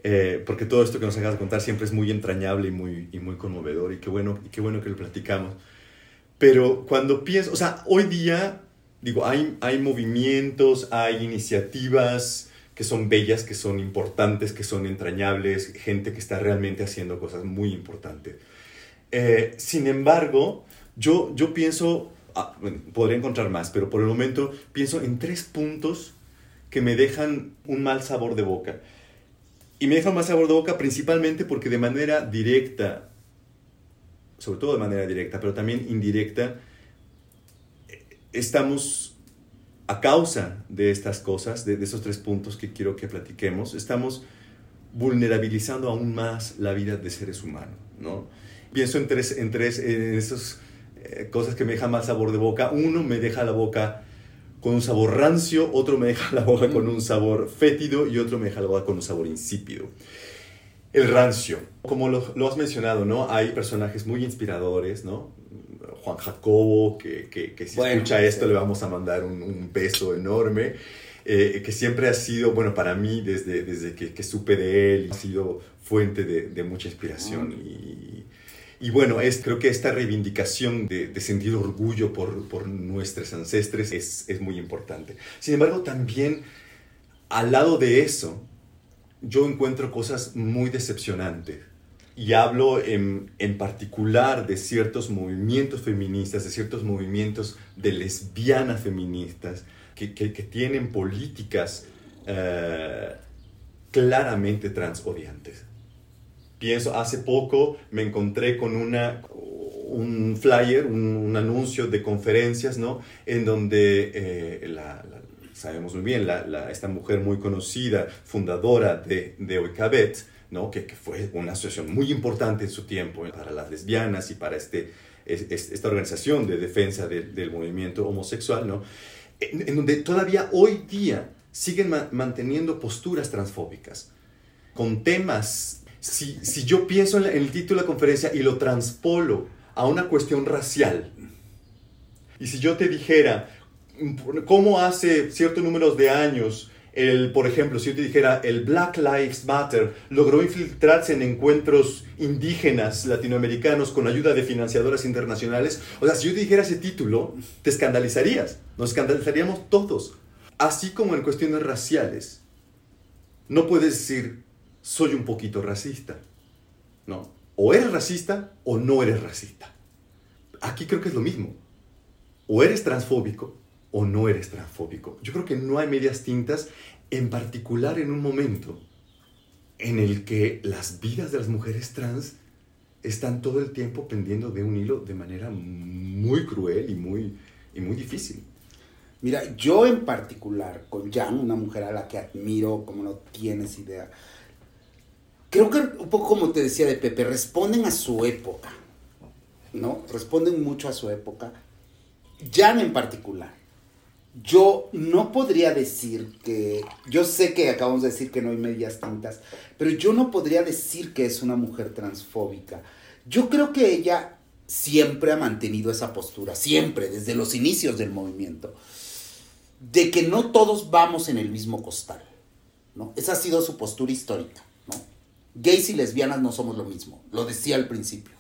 Eh, porque todo esto que nos acabas de contar siempre es muy entrañable y muy, y muy conmovedor y qué bueno, y qué bueno que lo platicamos. Pero cuando pienso, o sea, hoy día, digo, hay, hay movimientos, hay iniciativas que son bellas, que son importantes, que son entrañables, gente que está realmente haciendo cosas muy importantes. Eh, sin embargo, yo, yo pienso, ah, podría encontrar más, pero por el momento pienso en tres puntos que me dejan un mal sabor de boca. Y me dejan mal sabor de boca principalmente porque de manera directa sobre todo de manera directa, pero también indirecta, estamos a causa de estas cosas, de, esos tres puntos que quiero que platiquemos, estamos vulnerabilizando aún más la vida de seres humanos, ¿no? Pienso en tres, en tres, en esas eh, cosas que me dejan mal sabor de boca. Uno me deja la boca con un sabor rancio, otro me deja la boca con un sabor fétido y otro me deja la boca con un sabor insípido. El rancio. Como lo, has mencionado, ¿no? Hay personajes muy inspiradores, ¿no? Juan Jacobo, que, que, si escucha esto le vamos a mandar un, un beso enorme. Eh, que siempre ha sido, bueno, para mí, desde, desde que, que supe de él, ha sido fuente de, de mucha inspiración. Y, y, bueno, es, creo que esta reivindicación de, de sentir orgullo por, por nuestros ancestres es, es muy importante. Sin embargo, también al lado de eso, yo encuentro cosas muy decepcionantes. Y hablo en, en, particular de ciertos movimientos feministas, de ciertos movimientos de lesbianas feministas que, que, tienen políticas uh, claramente transodiantes. Pienso, hace poco me encontré con una, un flyer, un, anuncio de conferencias, ¿no? En donde eh, sabemos muy bien, la, esta mujer muy conocida, fundadora de, de Oikabet, ¿no? Que, que, fue una asociación muy importante en su tiempo para las lesbianas y para este, esta organización de defensa del movimiento homosexual, ¿no? En, donde todavía hoy día siguen manteniendo posturas transfóbicas con temas. Si, si yo pienso en, en el título de la conferencia y lo transpolo a una cuestión racial, y si yo te dijera, cómo hace ciertos números de años, el, por ejemplo, si yo te dijera, el Black Lives Matter logró infiltrarse en encuentros indígenas latinoamericanos con ayuda de financiadoras internacionales, o sea, si yo te dijera ese título, te escandalizarías, nos escandalizaríamos todos. Así como en cuestiones raciales, no puedes decir, soy un poquito racista. No, o eres racista o no eres racista. Aquí creo que es lo mismo. O eres transfóbico o no eres transfóbico. Yo creo que no hay medias tintas, en particular en un momento en el que las vidas de las mujeres trans están todo el tiempo pendiendo de un hilo de manera muy cruel y muy, y muy difícil. Mira, yo en particular, con Jan, una mujer a la que admiro, como no tienes idea, creo que un poco como te decía de Pepe, responden a su época, ¿no? Responden mucho a su época. Jan en particular, yo no podría decir que, yo sé que acabamos de decir que no hay medias tintas, pero yo no podría decir que es una mujer transfóbica. Yo creo que ella siempre ha mantenido esa postura, siempre, desde los inicios del movimiento, de que no todos vamos en el mismo costal, ¿no? Esa ha sido su postura histórica, ¿no? Gays y lesbianas no somos lo mismo, lo decía al principio.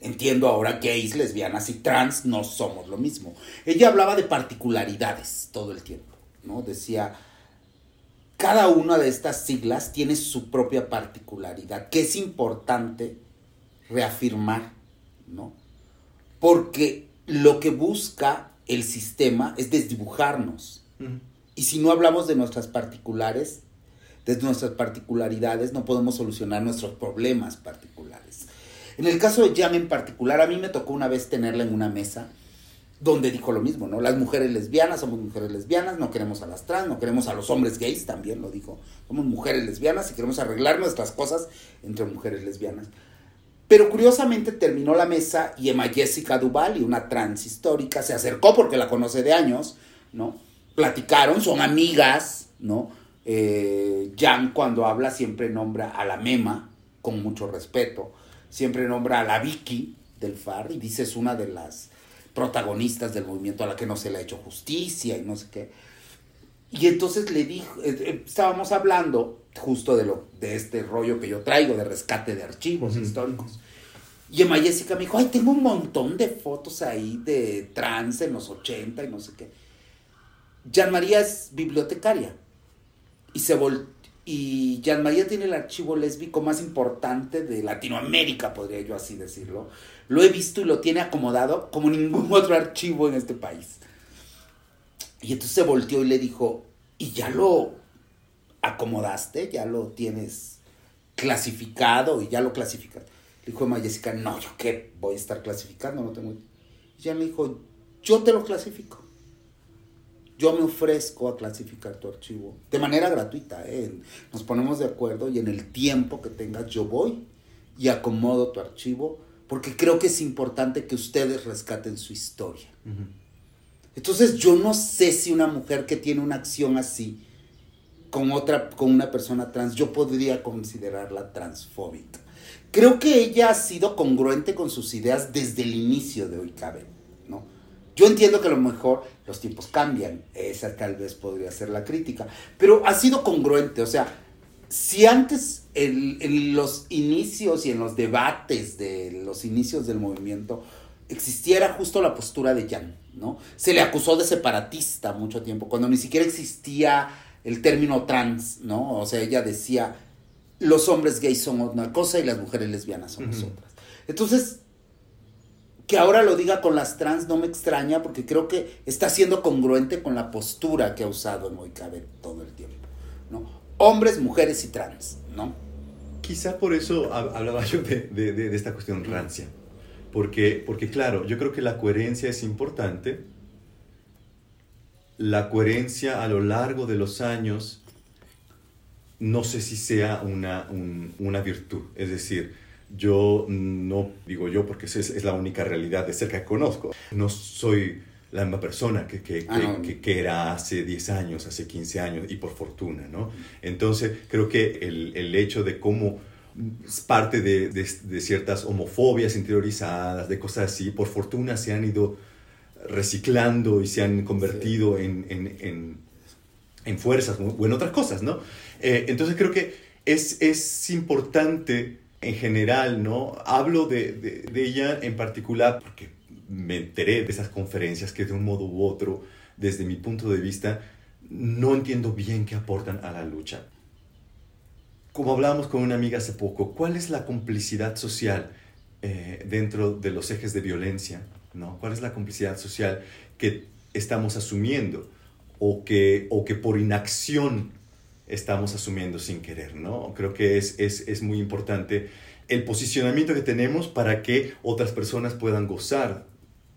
Entiendo ahora gays, lesbianas y trans no somos lo mismo. Ella hablaba de particularidades todo el tiempo, ¿no? Decía, cada una de estas siglas tiene su propia particularidad, que es importante reafirmar, ¿no? Porque lo que busca el sistema es desdibujarnos. Y si no hablamos de nuestras particulares, de nuestras particularidades, no podemos solucionar nuestros problemas particulares. En el caso de Jam en particular, a mí me tocó una vez tenerla en una mesa donde dijo lo mismo, ¿no? Las mujeres lesbianas somos mujeres lesbianas, no queremos a las trans, no queremos a los hombres gays, también lo dijo. Somos mujeres lesbianas y queremos arreglar nuestras cosas entre mujeres lesbianas. Pero curiosamente terminó la mesa y Emma Jessica Duval, una trans histórica, se acercó porque la conoce de años, ¿no? Platicaron, son amigas, ¿no? Eh, Jan cuando habla siempre nombra a la Mema con mucho respeto siempre nombra a la Vicky del FAR y dice es una de las protagonistas del movimiento a la que no se le ha hecho justicia y no sé qué. Y entonces le dijo, eh, eh, estábamos hablando justo de lo de este rollo que yo traigo de rescate de archivos históricos. Y Emma Jessica me dijo, ay, tengo un montón de fotos ahí de trans en los 80 y no sé qué. Jean María es bibliotecaria. Y se volvió y Jean María tiene el archivo lésbico más importante de Latinoamérica, podría yo así decirlo. Lo he visto y lo tiene acomodado como ningún <laughs> otro archivo en este país. Y entonces se volteó y le dijo, ¿y ya lo acomodaste? ¿Ya lo tienes clasificado y ya lo clasificas? Le dijo Emma Jessica, no, ¿yo qué? Voy a estar clasificando, no tengo... Y ya le dijo, yo te lo clasifico yo me ofrezco a clasificar tu archivo de manera gratuita. ¿eh? Nos ponemos de acuerdo y en el tiempo que tengas yo voy y acomodo tu archivo porque creo que es importante que ustedes rescaten su historia. Entonces yo no sé si una mujer que tiene una acción así con otra, con una persona trans, yo podría considerarla transfóbica. Creo que ella ha sido congruente con sus ideas desde el inicio de Hoy Cabe. Yo entiendo que a lo mejor los tiempos cambian, esa tal vez podría ser la crítica, pero ha sido congruente, o sea, si antes en, los inicios y en los debates de los inicios del movimiento existiera justo la postura de Jan, ¿no? Se le acusó de separatista mucho tiempo, cuando ni siquiera existía el término trans, ¿no? O sea, ella decía, los hombres gays son una cosa y las mujeres lesbianas son otras. Entonces, que ahora lo diga con las trans no me extraña porque creo que está siendo congruente con la postura que ha usado Moicabe todo el tiempo, ¿no? Hombres, mujeres y trans, ¿no? Quizá por eso hablaba yo de, esta cuestión rancia, porque, porque claro, yo creo que la coherencia es importante, la coherencia a lo largo de los años no sé si sea una, una virtud, es decir, yo no digo yo porque es, es la única realidad de cerca que conozco. No soy la misma persona que, que, ah, que, que, era hace 10 años, hace 15 años, y por fortuna, ¿no? Entonces, creo que el, el hecho de cómo es parte de, de, ciertas homofobias interiorizadas, de cosas así, por fortuna se han ido reciclando y se han convertido en, en, en, fuerzas o en otras cosas, ¿no? Eh, entonces, creo que es, es importante en general, ¿no? Hablo de, de, ella en particular porque me enteré de esas conferencias que de un modo u otro, desde mi punto de vista, no entiendo bien qué aportan a la lucha. Como hablábamos con una amiga hace poco, ¿cuál es la complicidad social eh, dentro de los ejes de violencia? ¿no? ¿Cuál es la complicidad social que estamos asumiendo o que, o que por inacción estamos asumiendo sin querer? ¿no? Creo que es, es, es muy importante el posicionamiento que tenemos para que otras personas puedan gozar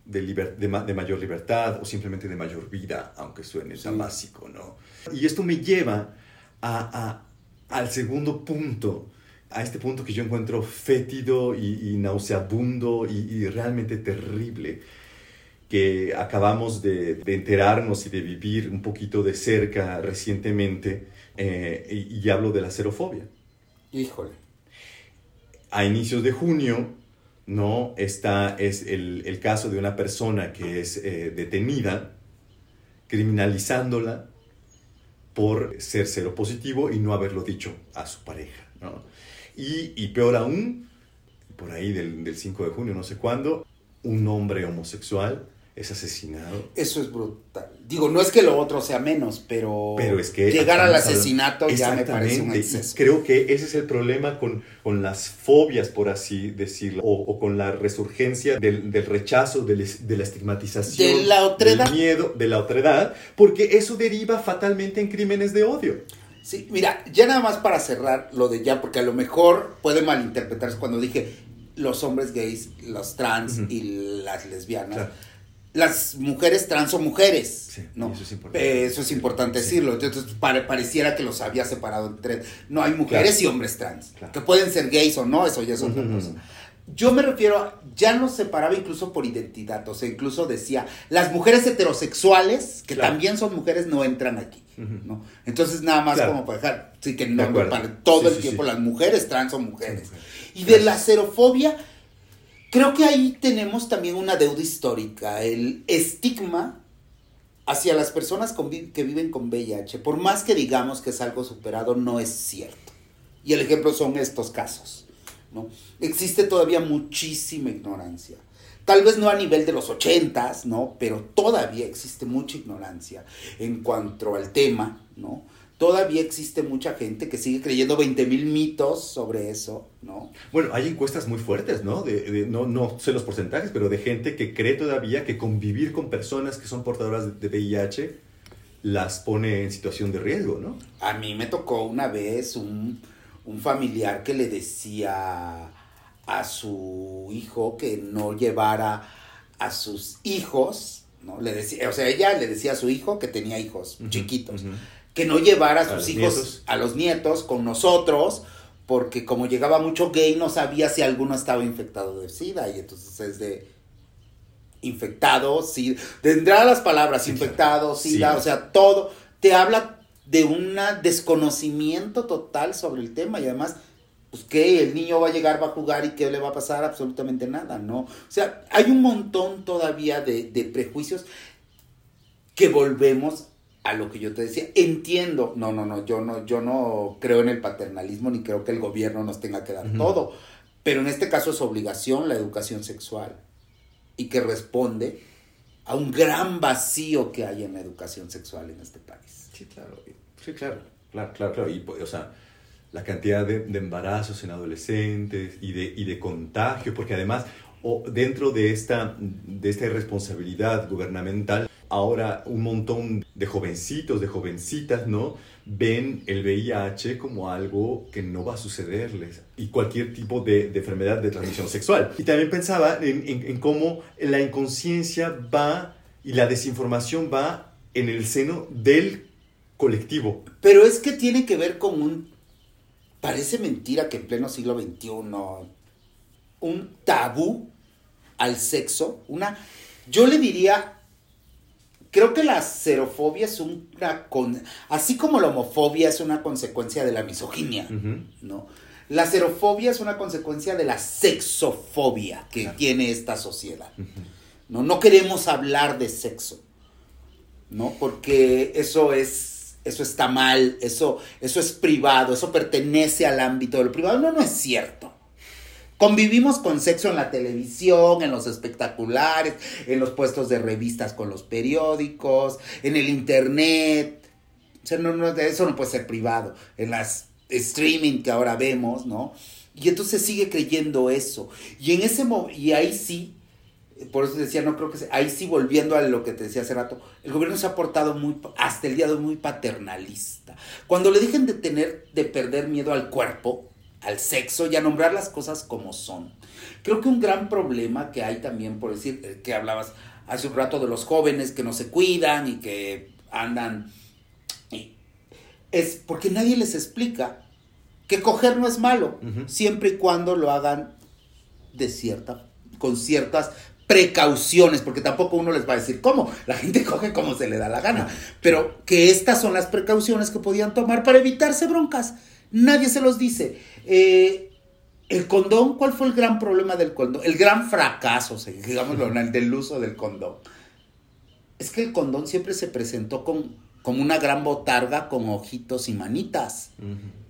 de, de, de, mayor libertad o simplemente de mayor vida, aunque suene tan básico, ¿no? Y esto me lleva a, a, al segundo punto, a este punto que yo encuentro fétido y, y nauseabundo y, y, realmente terrible, que acabamos de, de, enterarnos y de vivir un poquito de cerca recientemente, eh, y, y hablo de la xerofobia. Híjole a inicios de junio, ¿no? Está, es el, el caso de una persona que es eh, detenida, criminalizándola por ser cero positivo y no haberlo dicho a su pareja, ¿no? Y, y peor aún, por ahí del, del 5 de junio, no sé cuándo, un hombre homosexual es asesinado. Eso es brutal. Digo, no es que lo otro sea menos, pero, pero es que llegar al asesinato ya me parece un exceso. creo que ese es el problema con, con las fobias, por así decirlo, o, o con la resurgencia del, del rechazo, del, de la estigmatización, de la otredad. del miedo, de la otredad, porque eso deriva fatalmente en crímenes de odio. Sí, mira, ya nada más para cerrar lo de ya, porque a lo mejor puede malinterpretarse cuando dije los hombres gays, los trans uh -huh. y las lesbianas. Claro las mujeres trans son mujeres, Sí, ¿no? eso es importante. Eh, eso es importante Sí. decirlo. Entonces pare- pareciera que los había separado en tres. No, hay mujeres Claro. y hombres trans. Claro. Que pueden ser gays o no, eso ya es otra cosa. Yo me refiero, a- ya nos separaba incluso por identidad, o sea, incluso decía, las mujeres heterosexuales, que Claro. también son mujeres, no entran aquí. ¿no? Entonces nada más como para dejar, sí que no, para todo Sí, el tiempo las mujeres trans son mujeres. Son mujeres. Y de la xerofobia, creo que ahí tenemos también una deuda histórica, el estigma hacia las personas que viven con VIH. Por más que digamos que es algo superado, no es cierto. Y el ejemplo son estos casos. ¿no? Existe todavía muchísima ignorancia. Tal vez no a nivel de los ochentas, ¿no? Pero todavía existe mucha ignorancia en cuanto al tema, ¿no? Todavía existe mucha gente que sigue creyendo 20 mil mitos sobre eso, ¿no? Bueno, hay encuestas muy fuertes, ¿no? De, de- no, no sé los porcentajes, pero de gente que cree todavía que convivir con personas que son portadoras de, de VIH las pone en situación de riesgo, ¿no? A mí me tocó una vez un, un familiar que le decía a su hijo que no llevara a sus hijos, ¿no? Le decía, o sea, ella le decía a su hijo que tenía hijos chiquitos. Que no llevara a sus hijos, nietos. a los nietos con nosotros, porque como llegaba mucho gay no sabía si alguno estaba infectado de SIDA y entonces es de infectado, sí, tendrá las palabras infectado. SIDA, Sí. o sea, todo te habla de un desconocimiento total sobre el tema y además pues que el niño va a llegar, va a jugar y qué le va a pasar absolutamente nada, ¿no? O sea, hay un montón todavía de, de prejuicios que volvemos a lo que yo te decía. Entiendo, no, no, no, yo no, yo no creo en el paternalismo ni creo que el gobierno nos tenga que dar Ujú. todo. Pero en este caso es obligación la educación sexual y que responde a un gran vacío que hay en la educación sexual en este país. Sí, claro. Sí, claro. Claro, claro, claro. Y, pues, o sea, la cantidad de, de embarazos en adolescentes y de, y de contagio, porque además, o dentro de esta, de esta irresponsabilidad gubernamental, ahora un montón de jovencitos, de jovencitas, ¿no? Ven el VIH como algo que no va a sucederles y cualquier tipo de, enfermedad de transmisión sexual. Y también pensaba en, en- en cómo la inconsciencia va y la desinformación va en el seno del colectivo. Pero es que tiene que ver con un... Parece mentira que en pleno siglo XXI un tabú al sexo, una... Yo le diría, creo que la xerofobia es una... Con, así como la homofobia es una consecuencia de la misoginia. ¿no? La xerofobia es una consecuencia de la sexofobia que Claro. tiene esta sociedad. ¿no? No queremos hablar de sexo, ¿no? Porque eso es, eso está mal, eso, eso es privado, eso pertenece al ámbito de lo privado. No, no es cierto. Convivimos con sexo en la televisión, en los espectaculares, en los puestos de revistas con los periódicos, en el internet, O sea, no, no, eso no puede ser privado. En las streaming que ahora vemos, ¿no? Y entonces sigue creyendo eso. Y en ese y ahí sí, por eso decía, no creo que sea, ahí sí volviendo a lo que te decía hace rato, el gobierno se ha portado muy, hasta el día de hoy muy paternalista. Cuando le dejen de tener, de perder miedo al cuerpo, al sexo y a nombrar las cosas como son. Creo que un gran problema que hay también, por decir, eh, que hablabas hace un rato de los jóvenes que no se cuidan y que andan, es porque nadie les explica que coger no es malo, siempre y cuando lo hagan de cierta, con ciertas precauciones, porque tampoco uno les va a decir cómo, la gente <laughs> coge como se le da la gana, pero que estas son las precauciones que podían tomar para evitarse broncas. Nadie se los dice. Eh, el condón, ¿cuál fue el gran problema del condón? El gran fracaso, digámoslo, el del uso del condón. Es que el condón siempre se presentó con, como una gran botarga con ojitos y manitas.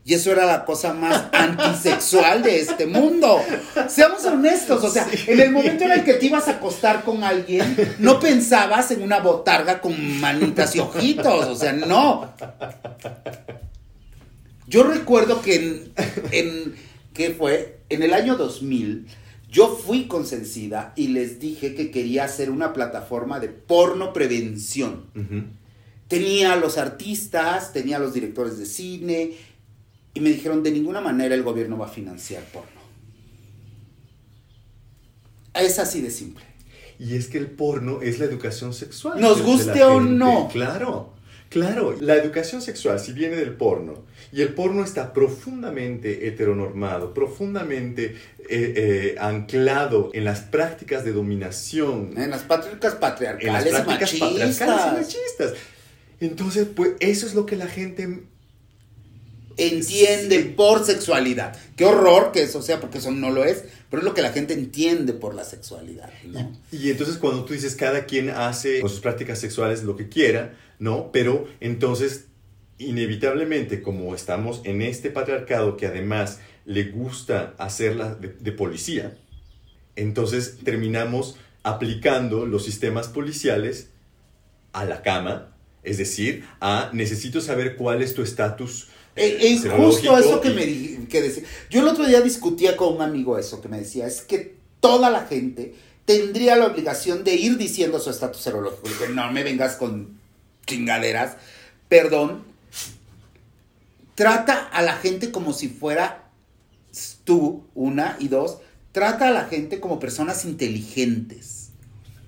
Y eso era la cosa más <laughs> antisexual de este mundo. Seamos honestos, o sea, en el momento en el que te ibas a acostar con alguien, no pensabas en una botarga con manitas y ojitos, o sea, no. Yo recuerdo que en, <laughs> en ¿qué fue? En el año 2000, yo fui con Sencida y les dije que quería hacer una plataforma de porno prevención. Tenía a los artistas, tenía a los directores de cine y me dijeron, de ninguna manera el gobierno va a financiar porno. Es así de simple. Y es que el porno es la educación sexual. Nos guste o no. Claro. Claro, la educación sexual, si viene del porno, y el porno está profundamente heteronormado, profundamente eh, eh, anclado en las prácticas de dominación. En las prácticas patriarcales, en las prácticas patriarcales y machistas. Entonces, pues eso es lo que la gente entiende por sexualidad. Qué horror que eso sea, porque eso no lo es, pero es lo que la gente entiende por la sexualidad. Y, entonces cuando tú dices cada quien hace con sus prácticas sexuales lo que quiera, ¿no? Pero entonces, inevitablemente, como estamos en este patriarcado que además le gusta hacerla de, policía, entonces terminamos aplicando los sistemas policiales a la cama, es decir, a necesito saber cuál es tu estatus. Eh, es justo eso que me que decía. Yo el otro día discutía con un amigo eso, que me decía, es que toda la gente tendría la obligación de ir diciendo su estatus serológico. no me vengas con chingaderas, perdón, trata a la gente como si fuera tú, una, y dos, trata a la gente como personas inteligentes.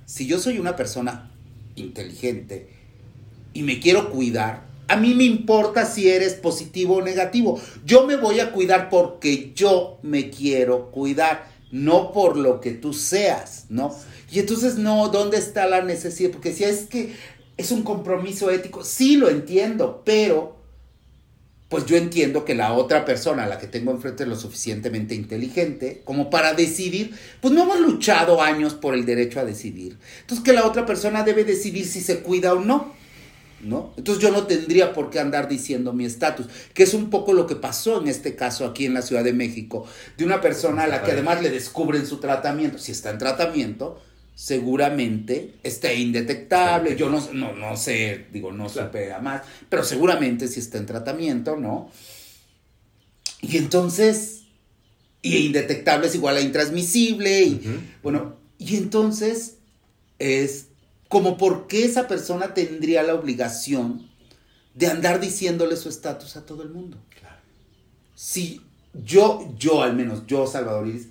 Si yo soy una persona inteligente y me quiero cuidar, a mí me importa si eres positivo o negativo. Yo me voy a cuidar porque yo me quiero cuidar, no por lo que tú seas, ¿no? Y entonces, no, ¿dónde está la necesidad? Porque si es que es un compromiso ético, sí lo entiendo, pero pues yo entiendo que la otra persona, la que tengo enfrente, es lo suficientemente inteligente como para decidir, pues no hemos luchado años por el derecho a decidir. Entonces que la otra persona debe decidir si se cuida o no. ¿No? Entonces yo no tendría por qué andar diciendo mi estatus, que es un poco lo que pasó en este caso aquí en la Ciudad de México, de una persona a la que además le descubren su tratamiento, si está en tratamiento, seguramente esté indetectable. Yo no, no, no sé, digo, no se pega más, pero seguramente si está en tratamiento, ¿no? Y entonces, y indetectable es igual a intransmisible, y bueno, y entonces es como por qué esa persona tendría la obligación de andar diciéndole su estatus a todo el mundo. Claro. Si yo, yo al menos, yo, Salvador Iris,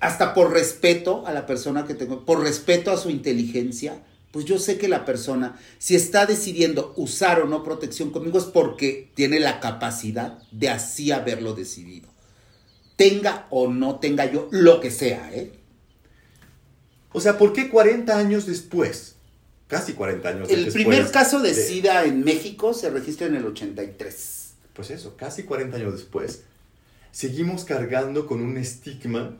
hasta por respeto a la persona que tengo, por respeto a su inteligencia, pues yo sé que la persona, si está decidiendo usar o no protección conmigo, es porque tiene la capacidad de así haberlo decidido. Tenga o no tenga yo lo que sea, ¿eh? O sea, ¿por qué 40 años después? Casi 40 años el después. El primer caso de, de SIDA en México se registra en el 83. Pues eso, casi 40 años después, seguimos cargando con un estigma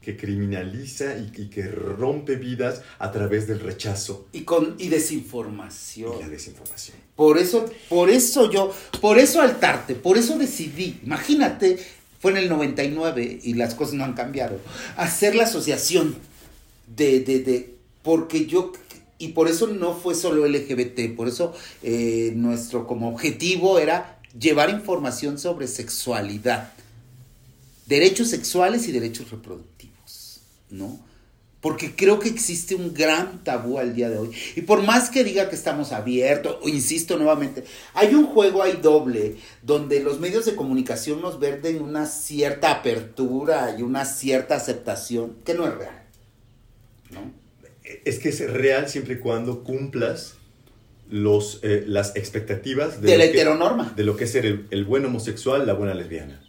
que criminaliza y, que rompe vidas a través del rechazo. Y, con, y desinformación. Y la desinformación. Por eso, por eso yo, por eso altarte, por eso decidí, imagínate, fue en el 99 y las cosas no han cambiado, hacer la asociación de, de, de porque yo Y por eso no fue solo LGBT, por eso eh, nuestro como objetivo era llevar información sobre sexualidad, derechos sexuales y derechos reproductivos, ¿no? Porque creo que existe un gran tabú al día de hoy. Y por más que diga que estamos abiertos, o insisto nuevamente, hay un juego ahí doble donde los medios de comunicación nos verden una cierta apertura y una cierta aceptación que no es real. ¿no? Es que es real siempre y cuando cumplas los, eh, las expectativas de, la lo que- heteronorma. de lo que es ser el, el buen homosexual, la buena lesbiana.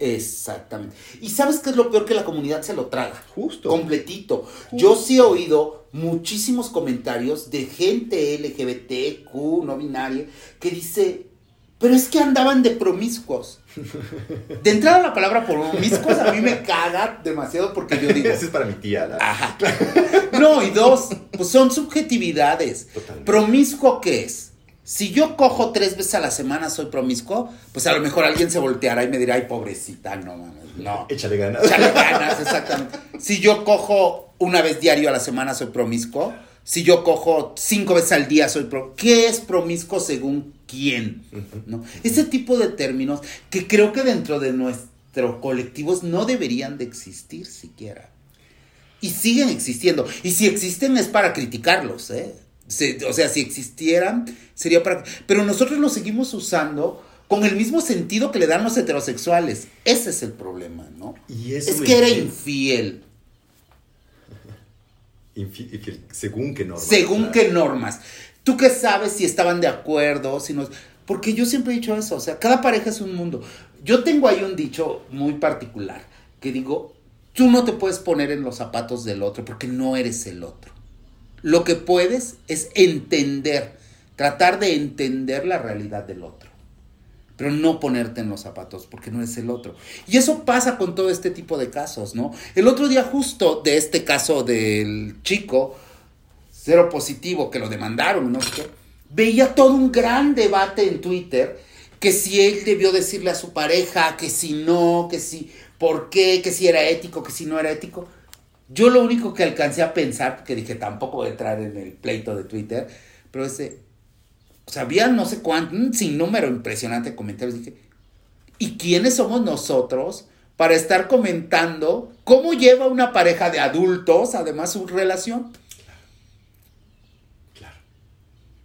Exactamente. ¿Y sabes qué es lo peor que la comunidad se lo traga? Justo. Completito. Yo sí he oído muchísimos comentarios de gente LGBTQ, no binaria, que dice, pero es que andaban de promiscuos. <laughs> De entrada la palabra promiscuos a mí me caga demasiado porque yo digo, Ese es para mi tía. la- Ajá. No, y dos, pues son subjetividades. Totalmente. ¿Promiscuo qué es? Si yo cojo tres veces a la semana, soy promiscuo, pues a lo mejor alguien se volteará y me dirá, ay, pobrecita, no mames, no. Échale ganas. Échale ganas, exactamente. Si yo cojo una vez diario a la semana, soy promiscuo. Si yo cojo cinco veces al día, soy promiscuo. ¿Qué es promiscuo según quién? ¿No? Ese tipo de términos que creo que dentro de nuestros colectivos no deberían de existir siquiera. Y siguen existiendo. Y si existen es para criticarlos, ¿eh? Se- o sea, si existieran, sería para... Pero nosotros los seguimos usando con el mismo sentido que le dan los heterosexuales. Ese es el problema, ¿no? Y eso es que era infiel. <laughs> Infi- infiel, según qué norma. Según claro. qué normas. ¿Tú qué sabes si estaban de acuerdo? Si no... Porque yo siempre he dicho eso, o sea, cada pareja es un mundo. Yo tengo ahí un dicho muy particular, que digo, tú no te puedes poner en los zapatos del otro porque no eres el otro. Lo que puedes es entender, tratar de entender la realidad del otro, pero no ponerte en los zapatos porque no eres el otro. Y eso pasa con todo este tipo de casos, ¿no? El otro día justo de este caso del chico, cero positivo, que lo demandaron, no qué, veía todo un gran debate en Twitter que si él debió decirle a su pareja, que si no, que si, por qué, que si era ético, que si no era ético. Yo lo único que alcancé a pensar, porque dije tampoco voy a entrar en el pleito de Twitter, pero ese, o sea, había no sé cuánto, un sinnúmero impresionante de comentarios. Dije, ¿y quiénes somos nosotros para estar comentando cómo lleva una pareja de adultos, además, su relación? Claro.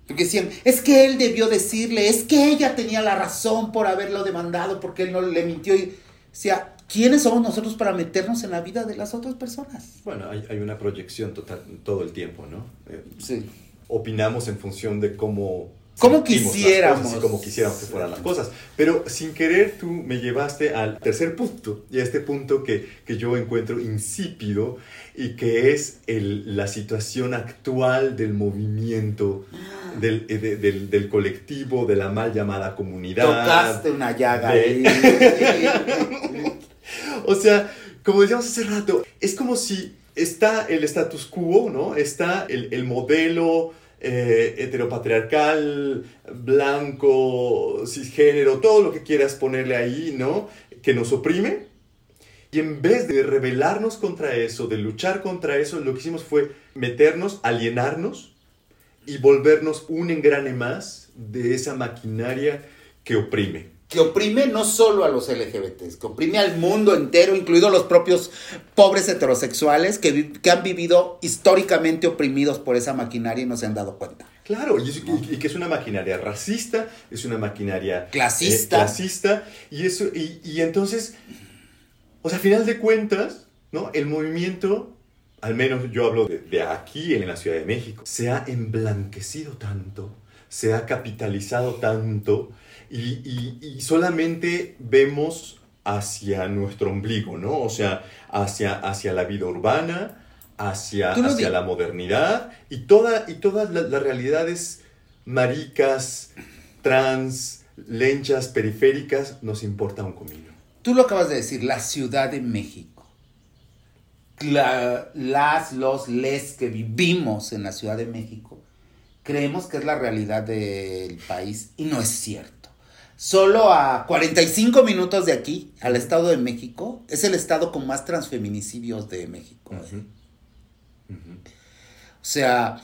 Porque decían, es que él debió decirle, es que ella tenía la razón por haberlo demandado, porque él no le mintió. Y decía, ¿quiénes somos nosotros para meternos en la vida de las otras personas? Bueno, hay, hay una proyección total todo el tiempo, ¿no? Eh, Sí. opinamos en función de cómo... Las quisiéramos. cosas y cómo quisiéramos que fueran las cosas. Pero sin querer tú me llevaste al tercer punto, y a este punto que, que yo encuentro insípido y que es el- la situación actual del movimiento, del, eh, de- del, del colectivo, de la mal llamada comunidad. Tocaste una llaga ahí. <laughs> <laughs> O sea, como decíamos hace rato, es como si está el status quo, ¿no? Está el, el modelo eh, heteropatriarcal, blanco, cisgénero, todo lo que quieras ponerle ahí, ¿no? Que nos oprime. Y en vez de rebelarnos contra eso, de luchar contra eso, lo que hicimos fue meternos, alienarnos y volvernos un engrane más de esa maquinaria que oprime. Que oprime no solo a los LGBTs, que oprime al mundo entero, incluidos los propios pobres heterosexuales que, que han vivido históricamente oprimidos por esa maquinaria y no se han dado cuenta. Claro, y, es- y- y que es una maquinaria racista, es una maquinaria Clasista. eh, clasista y, eso, y, y entonces, o sea, a final de cuentas, ¿no? el movimiento, al menos yo hablo de, de aquí en la Ciudad de México, se ha emblanquecido tanto, se ha capitalizado tanto y, y- y solamente vemos hacia nuestro ombligo, ¿no? O sea, hacia, hacia la vida urbana, hacia, hacia la modernidad y, toda, y todas la- las realidades maricas, trans, lenchas, periféricas, nos importa un comino. Tú lo acabas de decir, la Ciudad de México. La- las, los, les que vivimos en la Ciudad de México, creemos que es la realidad del país y no es cierto. Solo a 45 minutos de aquí, al Estado de México, es el estado con más transfeminicidios de México. ¿eh? O sea,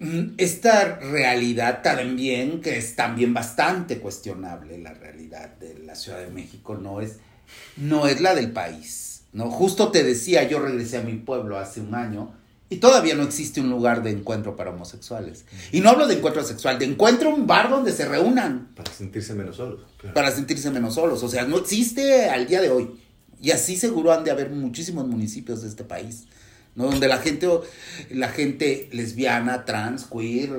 mm, esta realidad también, que es también bastante cuestionable, la realidad de la Ciudad de México, no es, no es la del país. ¿no? Justo te decía, yo regresé a mi pueblo hace un año y todavía no existe un lugar de encuentro para homosexuales. Y no hablo de encuentro sexual, de encuentro un bar donde se reúnan. Para sentirse menos solos. Para sentirse menos solos. O sea, no existe al día de hoy. Y así seguro han de haber muchísimos municipios de este país. ¿no? Donde la gente, la gente lesbiana, trans, queer,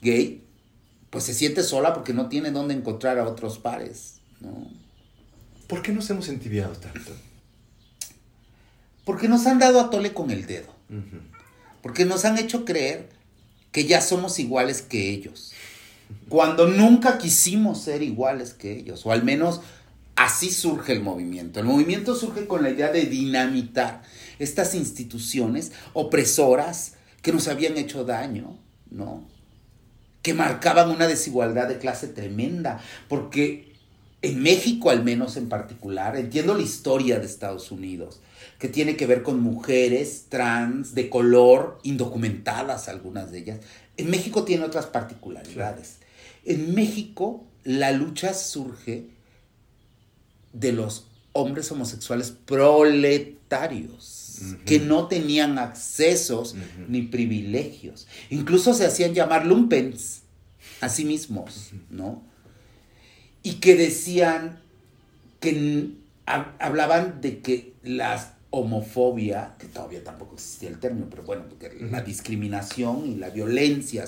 gay, pues se siente sola porque no tiene dónde encontrar a otros pares. ¿no? ¿Por qué nos hemos entibiado tanto? Porque nos han dado a tole con el dedo. Porque nos han hecho creer que ya somos iguales que ellos. Cuando nunca quisimos ser iguales que ellos. O al menos así surge el movimiento. El movimiento surge con la idea de dinamitar estas instituciones opresoras que nos habían hecho daño, ¿no? Que marcaban una desigualdad de clase tremenda. Porque en México al menos en particular, entiendo la historia de Estados Unidos, que tiene que ver con mujeres trans de color, indocumentadas algunas de ellas. En México tiene otras particularidades. En México la lucha surge de los hombres homosexuales proletarios que no tenían accesos ni privilegios. Incluso se hacían llamar lumpens a sí mismos, ¿no? Y que decían que hablaban de que la homofobia, que todavía tampoco existía el término, pero bueno, porque la discriminación y la violencia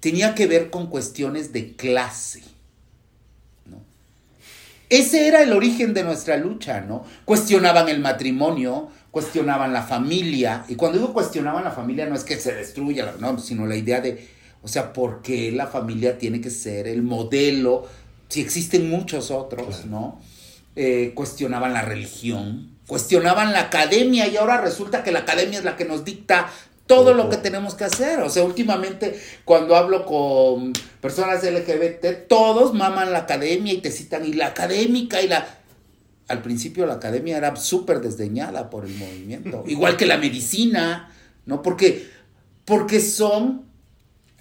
tenía que ver con cuestiones de clase. ¿no? Ese era el origen de nuestra lucha, ¿no? Cuestionaban el matrimonio, cuestionaban la familia, y cuando digo cuestionaban la familia no es que se destruya, no, sino la idea de, o sea, ¿por qué la familia tiene que ser el modelo? Si existen muchos otros, ¿no? Eh, cuestionaban la religión, cuestionaban la academia y ahora resulta que la academia es la que nos dicta todo lo que tenemos que hacer. O sea, últimamente cuando hablo con personas LGBT, todos maman la academia y te citan y la académica y la... Al principio la academia era súper desdeñada por el movimiento, <laughs> igual que la medicina, ¿no? Porque, porque son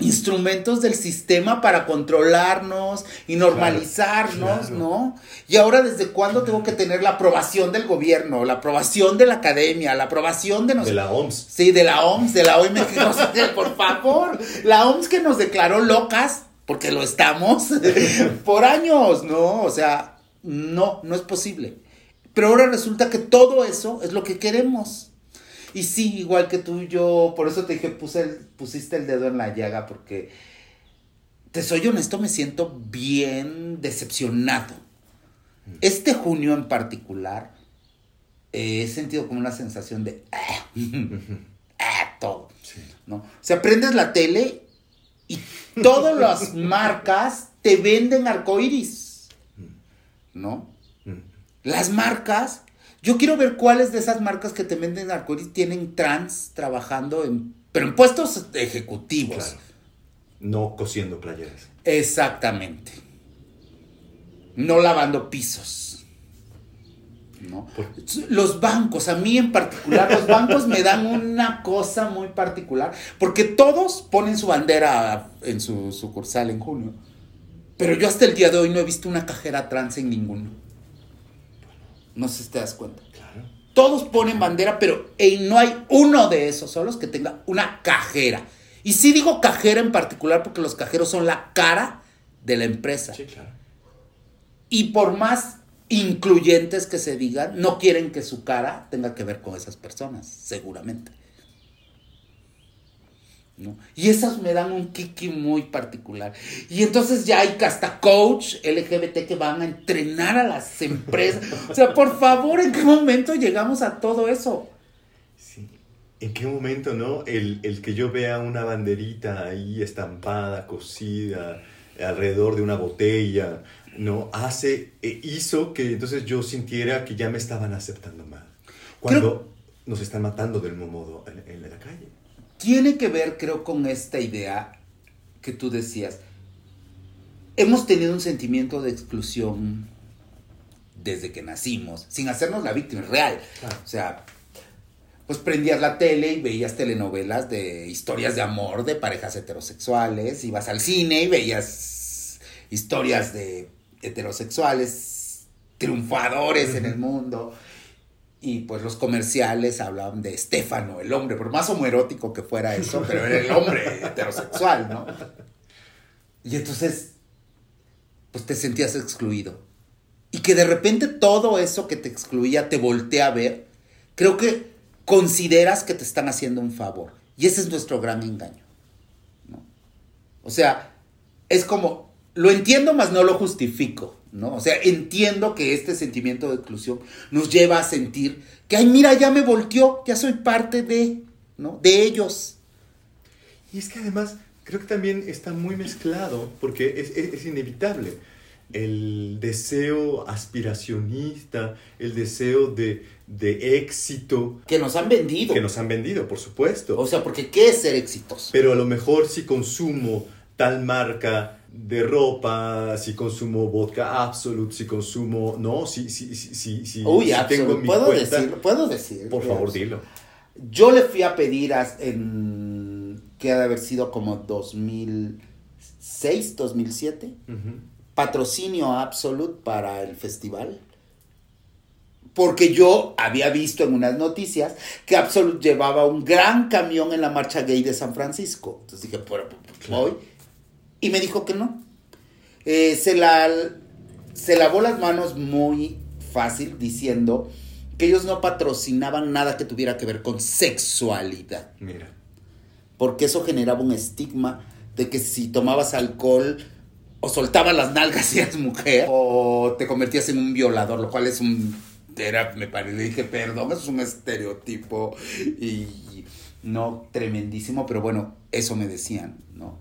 instrumentos del sistema para controlarnos y normalizarnos, ¿no? Y ahora, ¿desde cuándo tengo que tener la aprobación del gobierno, la aprobación de la academia, la aprobación de De la OMS. Sí, de la OMS, de la OMS, <laughs> por favor, la OMS que nos declaró locas, porque lo estamos, <laughs> por años, ¿no? O sea, no, no es posible. Pero ahora resulta que todo eso es lo que queremos. Y sí, igual que tú, yo, por eso te dije, puse pusiste el dedo en la llaga, porque, te soy honesto, me siento bien decepcionado. Mm. Este junio en particular, he sentido como una sensación de, ah, <laughs> ah todo, ¿no? O sea, prendes la tele y todas las <laughs> marcas te venden arcoiris, mm. ¿no? Mm. Las marcas yo quiero ver cuáles de esas marcas que te venden arcoíris tienen trans trabajando en, pero en puestos ejecutivos. No cosiendo playeras. Exactamente. No lavando pisos. ¿no? Los bancos, a mí en particular, los bancos me dan una cosa muy particular, porque todos ponen su bandera en su sucursal en junio, pero yo hasta el día de hoy no he visto una cajera trans en ninguno. No sé si te das cuenta. Claro. Todos ponen bandera, pero no hay uno de esos solos que tenga una cajera. Y sí digo cajera en particular porque los cajeros son la cara de la empresa. Sí, claro. Y por más incluyentes que se digan, no quieren que su cara tenga que ver con esas personas, seguramente. Y esas me dan un kiki muy particular. Y entonces ya hay hasta coach LGBT que van a entrenar a las empresas. <laughs> O sea, por favor, ¿en qué momento llegamos a todo eso? Sí. ¿En qué momento, no? El, el que yo vea una banderita ahí estampada, cosida, alrededor de una botella, ¿no? Hace, e hizo que entonces yo sintiera que ya me estaban aceptando mal. Cuando nos están matando del mismo modo en la calle tiene que ver, creo, con esta idea que tú decías. Hemos tenido un sentimiento de exclusión desde que nacimos, sin hacernos la víctima real. O sea, pues prendías la tele y veías telenovelas de historias de amor de parejas heterosexuales, ibas al cine y veías historias de heterosexuales triunfadores en el mundo. Y pues los comerciales hablaban de Estefano, el hombre, por más homoerótico que fuera eso, pero era el hombre heterosexual, ¿no? Y entonces, pues te sentías excluido. Y que de repente todo eso que te excluía te voltea a ver, creo que consideras que te están haciendo un favor. Y ese es nuestro gran engaño. ¿no? O sea, es como, lo entiendo, mas no lo justifico. ¿No? O sea, entiendo que este sentimiento de exclusión nos lleva a sentir que, ay, mira, ya me volteó, ya soy parte de, ¿no? De ellos. Y es que además creo que también está muy mezclado, porque es, es, es inevitable. El deseo aspiracionista, el deseo de, de éxito. Que nos han vendido. Que nos han vendido, por supuesto. O sea, porque ¿qué es ser exitoso? Pero a lo mejor si consumo tal marca de ropa, si consumo vodka Absolute, si consumo, no, si, si, si, si, si, Uy, si Absolute, tengo mi puedo cuenta, decirlo, puedo decir. por favor dilo. Yo le fui a pedir a- en que ha de haber sido como 2006, 2007, Ujú. patrocinio Absolute para el festival. Porque yo había visto en unas noticias que Absolute llevaba un gran camión en la marcha gay de San Francisco. Entonces dije, pues Claro. Y me dijo que no. Eh, se, la, se lavó las manos muy fácil diciendo que ellos no patrocinaban nada que tuviera que ver con sexualidad. Mira. Porque eso generaba un estigma de que si tomabas alcohol o soltabas las nalgas y eras mujer o te convertías en un violador, lo cual es un... Era, me parece, le dije, perdón, es un estereotipo y no tremendísimo, pero bueno, eso me decían, ¿no?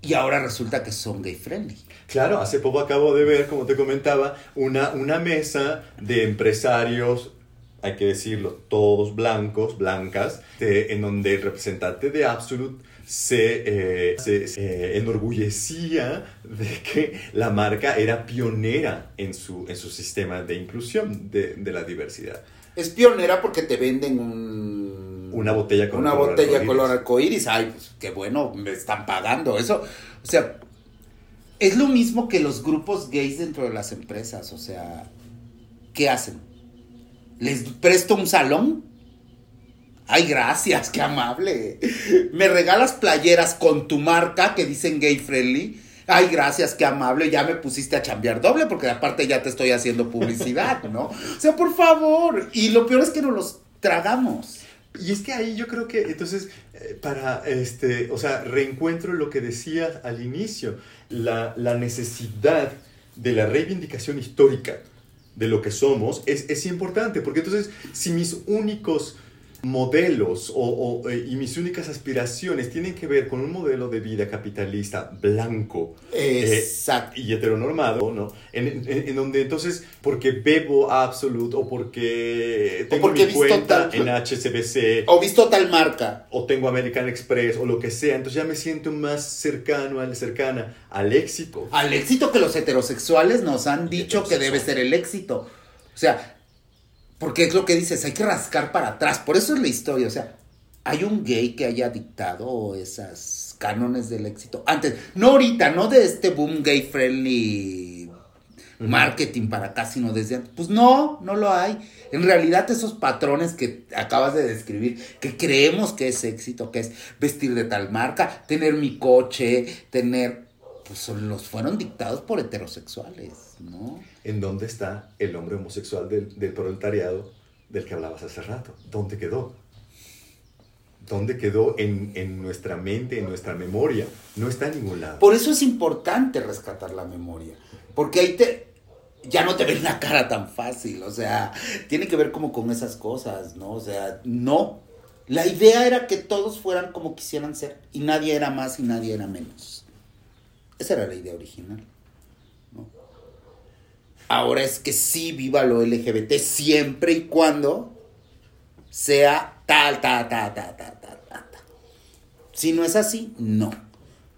Y ahora resulta que son gay friendly. Claro, hace poco acabo de ver, como te comentaba, una, una mesa de empresarios, hay que decirlo, todos blancos, blancas, de- en donde el representante de Absolute se, eh, se- se, eh, enorgullecía de que la marca era pionera en su, en su sistema de inclusión de, de la diversidad. Es pionera porque te venden un... Una botella con Una color botella arcoíris. color arcoíris. Ay, pues qué bueno, me están pagando eso. O sea, es lo mismo que los grupos gays dentro de las empresas. O sea, ¿qué hacen? ¿Les presto un salón? Ay, gracias, qué amable. ¿Me regalas playeras con tu marca que dicen gay friendly? Ay, gracias, qué amable. Ya me pusiste a chambear doble porque aparte ya te estoy haciendo publicidad, ¿no? O sea, por favor. Y lo peor es que nos los tragamos. Y es que ahí yo creo que, entonces, eh, para, este, o sea, reencuentro lo que decías al inicio, la, la necesidad de la reivindicación histórica de lo que somos es, es importante, porque entonces, si mis únicos modelos o, o, eh, y mis únicas aspiraciones tienen que ver con un modelo de vida capitalista blanco, eh, Exacto. y heteronormado, ¿no? En, en- en donde entonces, porque bebo Absolute o porque tengo porque he mi cuenta tal- en HSBC O visto tal marca. o tengo American Express o lo que sea, entonces ya me siento más cercano, al, cercana al éxito. Al éxito que los heterosexuales nos han dicho que debe ser el éxito. O sea, porque es lo que dices, hay que rascar para atrás. Por eso es la historia. O sea, hay un gay que haya dictado esas cánones del éxito. Antes, no ahorita, no de este boom gay friendly marketing para acá, sino desde antes. Pues no, no lo hay. En realidad esos patrones que acabas de describir, que creemos que es éxito, que es vestir de tal marca, tener mi coche, tener, pues son- los fueron dictados por heterosexuales, ¿no? ¿En dónde está el hombre homosexual del, del proletariado del que hablabas hace rato? ¿Dónde quedó? ¿Dónde quedó en, en nuestra mente, en nuestra memoria? No está en ningún lado. Por eso es importante rescatar la memoria, porque ahí te ya no te ven la cara tan fácil, o sea, tiene que ver como con esas cosas, ¿no? O sea, no. La idea era que todos fueran como quisieran ser y nadie era más y nadie era menos. Esa era la idea original. ¿no? Ahora es que sí viva lo LGBT siempre y cuando sea tal, tal, tal, tal, tal, tal, tal. tal. Si no es así, no.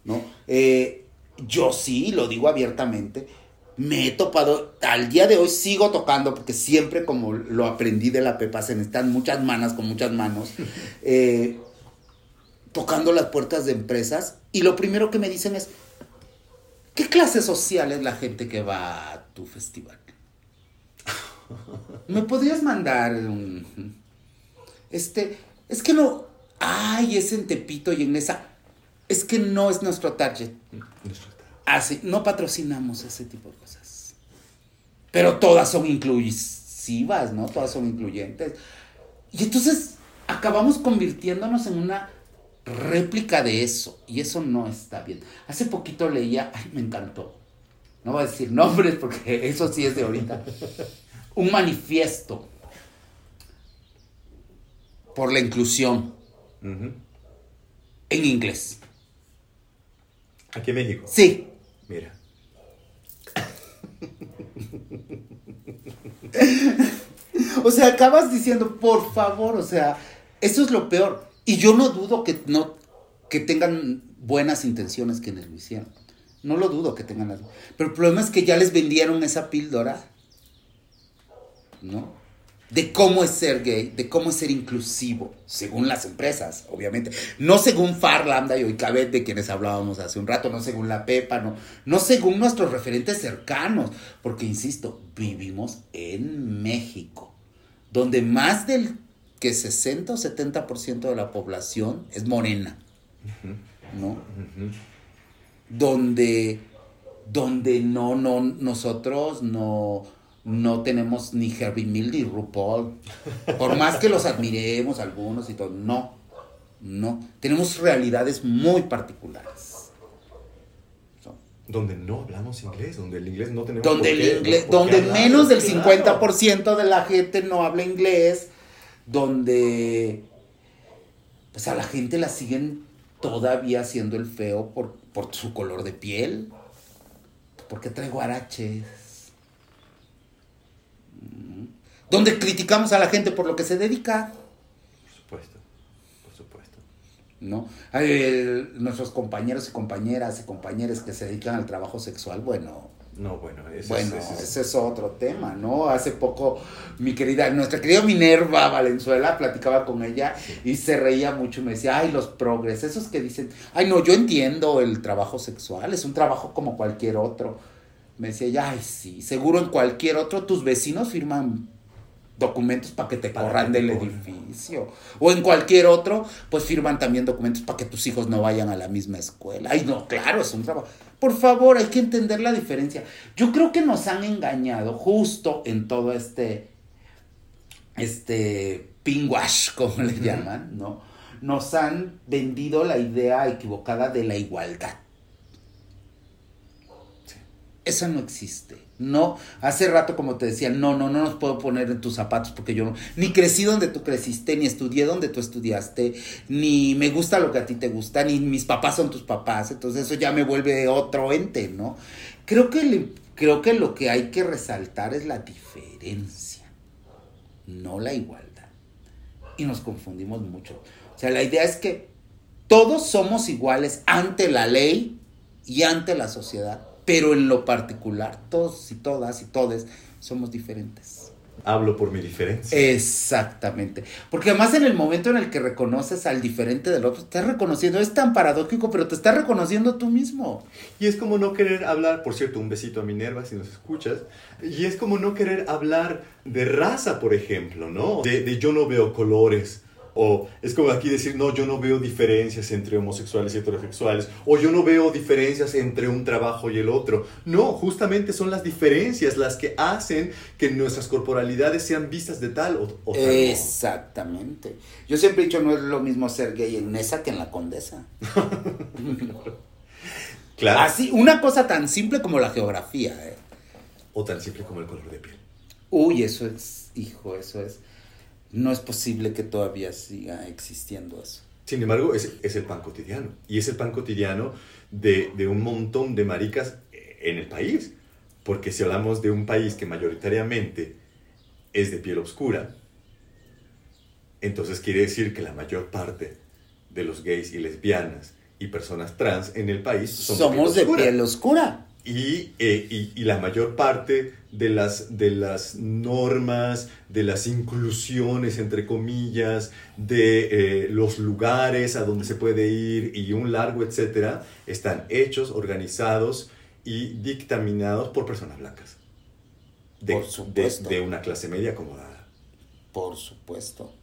¿no? Eh, yo sí, lo digo abiertamente, me he topado, al día de hoy sigo tocando, porque siempre como lo aprendí de la Pepa, se necesitan muchas manos con muchas manos, <laughs> eh, tocando las puertas de empresas, y lo primero que me dicen es, ¿qué clase social es la gente que va a tu festival? ¿Me podrías mandar un... Este, es que no, ay, es en Tepito y en esa, es que no es nuestro target. Así, no patrocinamos ese tipo de cosas. Pero todas son inclusivas, ¿no? Todas son incluyentes. Y entonces acabamos convirtiéndonos en una réplica de eso. Y eso no está bien. Hace poquito leía, ay, me encantó. No voy a decir nombres porque <laughs> eso sí es de ahorita. Un manifiesto por la inclusión en inglés. ¿Aquí en México? Sí. Mira. <laughs> o sea, acabas diciendo, por favor, o sea, eso es lo peor. Y yo no dudo que no que tengan buenas intenciones quienes lo hicieron. No lo dudo que tengan las... Pero el problema es que ya les vendieron esa píldora. ¿No? de cómo es ser gay, de cómo es ser inclusivo, según las empresas, obviamente. No según Far, Lambda y Oikabet, de quienes hablábamos hace un rato, no según la Pepa, no, no según nuestros referentes cercanos, porque, insisto, vivimos en México, donde más del que 60 o 70% de la población es morena, ¿no? Donde, donde no, no, nosotros no no tenemos ni Herbie Mill ni RuPaul. Por más que los admiremos algunos y todo, no, no. Tenemos realidades muy particulares. Donde no hablamos inglés, donde el inglés no tenemos Donde, el inglés, donde menos del 50% de la gente no habla inglés, donde pues a la gente la siguen todavía haciendo el feo por, por su color de piel, porque trae guaraches donde criticamos a la gente por lo que se dedica. Por supuesto, por supuesto. ¿No? Hay, nuestros compañeros y compañeras y compañeros que se dedican al trabajo sexual, bueno. No, bueno, ese, bueno, es, ese es otro tema, ¿no? Hace poco mi querida, nuestra querida Minerva Valenzuela, platicaba con ella y se reía mucho y me decía, ay, los progres, esos que dicen, ay, no, yo entiendo el trabajo sexual, es un trabajo como cualquier otro. Me decía, ay, sí, seguro en cualquier otro tus vecinos firman documentos para que te corran del edificio. O en cualquier otro, pues firman también documentos para que tus hijos no vayan a la misma escuela. Ay, no, claro, es un trabajo. Por favor, hay que entender la diferencia. Yo creo que nos han engañado justo en todo este, este pingwash, <laughs> como le llaman, ¿no? Nos han vendido la idea equivocada de la igualdad. Esa no existe. No, hace rato como te decía, no, no, no nos puedo poner en tus zapatos porque yo no, ni crecí donde tú creciste, ni estudié donde tú estudiaste, ni me gusta lo que a ti te gusta, ni mis papás son tus papás, entonces eso ya me vuelve otro ente, ¿no? Creo que, creo que lo que hay que resaltar es la diferencia, no la igualdad. Y nos confundimos mucho. O sea, la idea es que todos somos iguales ante la ley y ante la sociedad pero en lo particular, todos y todas y todes somos diferentes. Hablo por mi diferencia. Exactamente. Porque además en el momento en el que reconoces al diferente del otro, estás reconociendo, es tan paradójico, pero te estás reconociendo tú mismo. Y es como no querer hablar, por cierto, un besito a Minerva si nos escuchas, y es como no querer hablar de raza, por ejemplo, ¿no? De, de yo no veo colores, o es como aquí decir, no, yo no veo diferencias entre homosexuales y heterosexuales. O yo no veo diferencias entre un trabajo y el otro. No, justamente son las diferencias las que hacen que nuestras corporalidades sean vistas de tal o, o tal. Exactamente. Yo siempre he dicho, no es lo mismo ser gay en esa que en la condesa. <laughs> claro. Así, una cosa tan simple como la geografía. ¿eh? O tan simple como el color de piel. Uy, eso es, hijo, eso es no es posible que todavía siga existiendo eso. Sin embargo, es, es el pan cotidiano. Y es el pan cotidiano de, de, un montón de maricas en el país. Porque si hablamos de un país que mayoritariamente es de piel oscura, entonces quiere decir que la mayor parte de los gays y lesbianas y personas trans en el país somos de piel oscura. Y, eh, y, y, la mayor parte de las, de las normas, de las inclusiones, entre comillas, de eh, los lugares a donde se puede ir y un largo etcétera, están hechos, organizados y dictaminados por personas blancas. De, por supuesto. De, de una clase media acomodada. Por supuesto.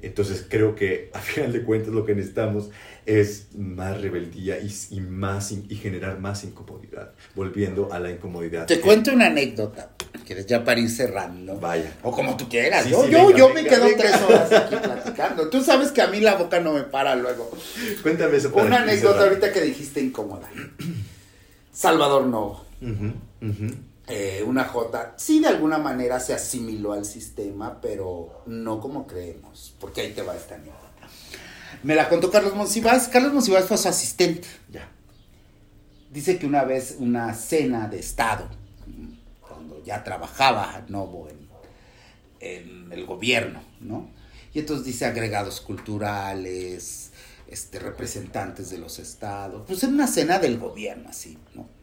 Entonces creo que <laughs> a final de cuentas lo que necesitamos es más rebeldía y, y más y generar más incomodidad, volviendo a la incomodidad. Te cuento una anécdota, quieres ya para ir cerrando. Vaya. O como tú quieras. Sí, yo sí, yo, venga, yo me quedo venga. tres horas aquí platicando. Tú sabes que a mí la boca no me para luego. <laughs> Cuéntame eso. Una anécdota ahorita que dijiste incómoda. Salvador Novo. Ujú, ujú. Eh, una J, sí de alguna manera se asimiló al sistema, pero no como creemos, porque ahí te va esta anécdota. Me la contó Carlos Monsiváis. Carlos Monsiváis fue su asistente. Ya. Dice que una vez una cena de Estado, cuando ya trabajaba Novo en, en el gobierno, ¿no? Y entonces dice agregados culturales, este, representantes de los estados, pues en una cena del gobierno, así, ¿no?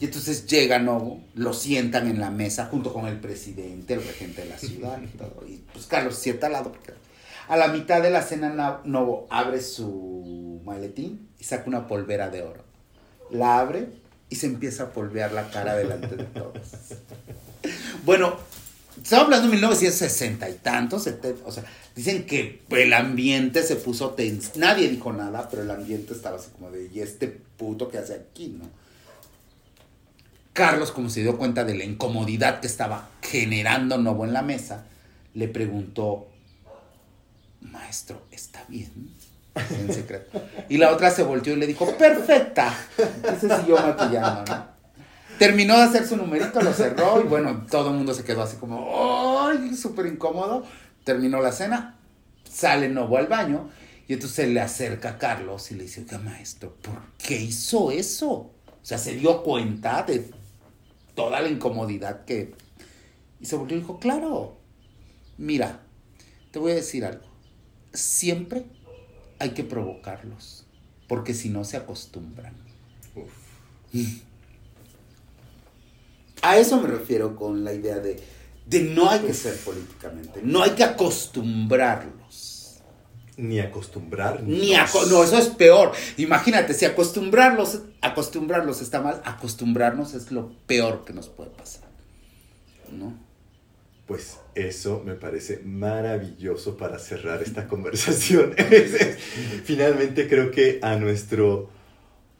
Y entonces llega Novo, lo sientan en la mesa junto con el presidente, el regente de la ciudad y todo. Y pues Carlos sienta al lado porque a la mitad de la cena Na- Novo abre su maletín y saca una polvera de oro. La abre y se empieza a polvear la cara delante de todos. Bueno, estamos hablando de 1960 y tantos, 70, o sea, dicen que el ambiente se puso tenso. Nadie dijo nada, pero el ambiente estaba así como de, ¿y este puto que hace aquí, no? Carlos, como se dio cuenta de la incomodidad que estaba generando Novo en la mesa, le preguntó, maestro, ¿está bien? En secreto. Y la otra se volteó y le dijo, perfecta. Y se siguió maquillando, ¿no? Terminó de hacer su numerito, lo cerró y bueno, todo el mundo se quedó así como, ¡ay! Súper incómodo. Terminó la cena, sale Novo al baño y entonces se le acerca a Carlos y le dice, oiga, maestro, ¿por qué hizo eso? O sea, se dio cuenta de toda la incomodidad que... Y se volvió y dijo, claro, mira, te voy a decir algo. Siempre hay que provocarlos, porque si no se acostumbran. A eso me refiero con la idea de, de no hay que ser políticamente, no hay que acostumbrarlos. Ni acostumbrar. Ni aco- no, eso es peor. Imagínate, si acostumbrarlos, acostumbrarlos está mal, acostumbrarnos es lo peor que nos puede pasar. ¿No? Pues eso me parece maravilloso para cerrar esta conversación. <laughs> Finalmente creo que a nuestro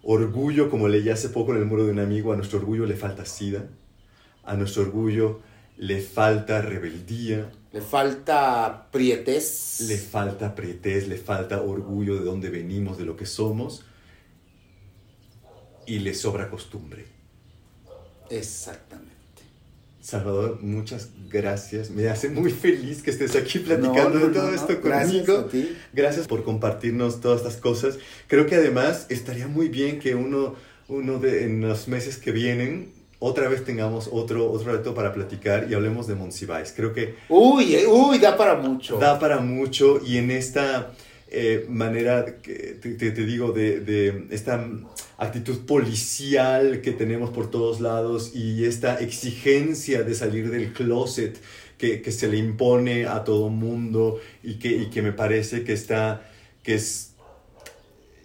orgullo, como leí hace poco en el muro de un amigo, a nuestro orgullo le falta sida, a nuestro orgullo le falta rebeldía, Le falta prietez. le falta pretez, le falta orgullo de dónde venimos, de lo que somos, y le sobra costumbre. Exactamente. Salvador, muchas gracias. Me hace muy feliz que estés aquí platicando No, no, de todo no, esto. Gracias conmigo. a ti. Gracias por compartirnos todas estas cosas. Creo que además estaría muy bien que uno, uno de en los meses que vienen otra vez tengamos otro, otro reto para platicar y hablemos de Monsiváis. Creo que Uy, eh, uy, da para mucho. da para mucho y en esta eh, manera, que te, te- te digo, de, de esta actitud policial que tenemos por todos lados y esta exigencia de salir del closet que, que se le impone a todo mundo y que, y que me parece que está, que es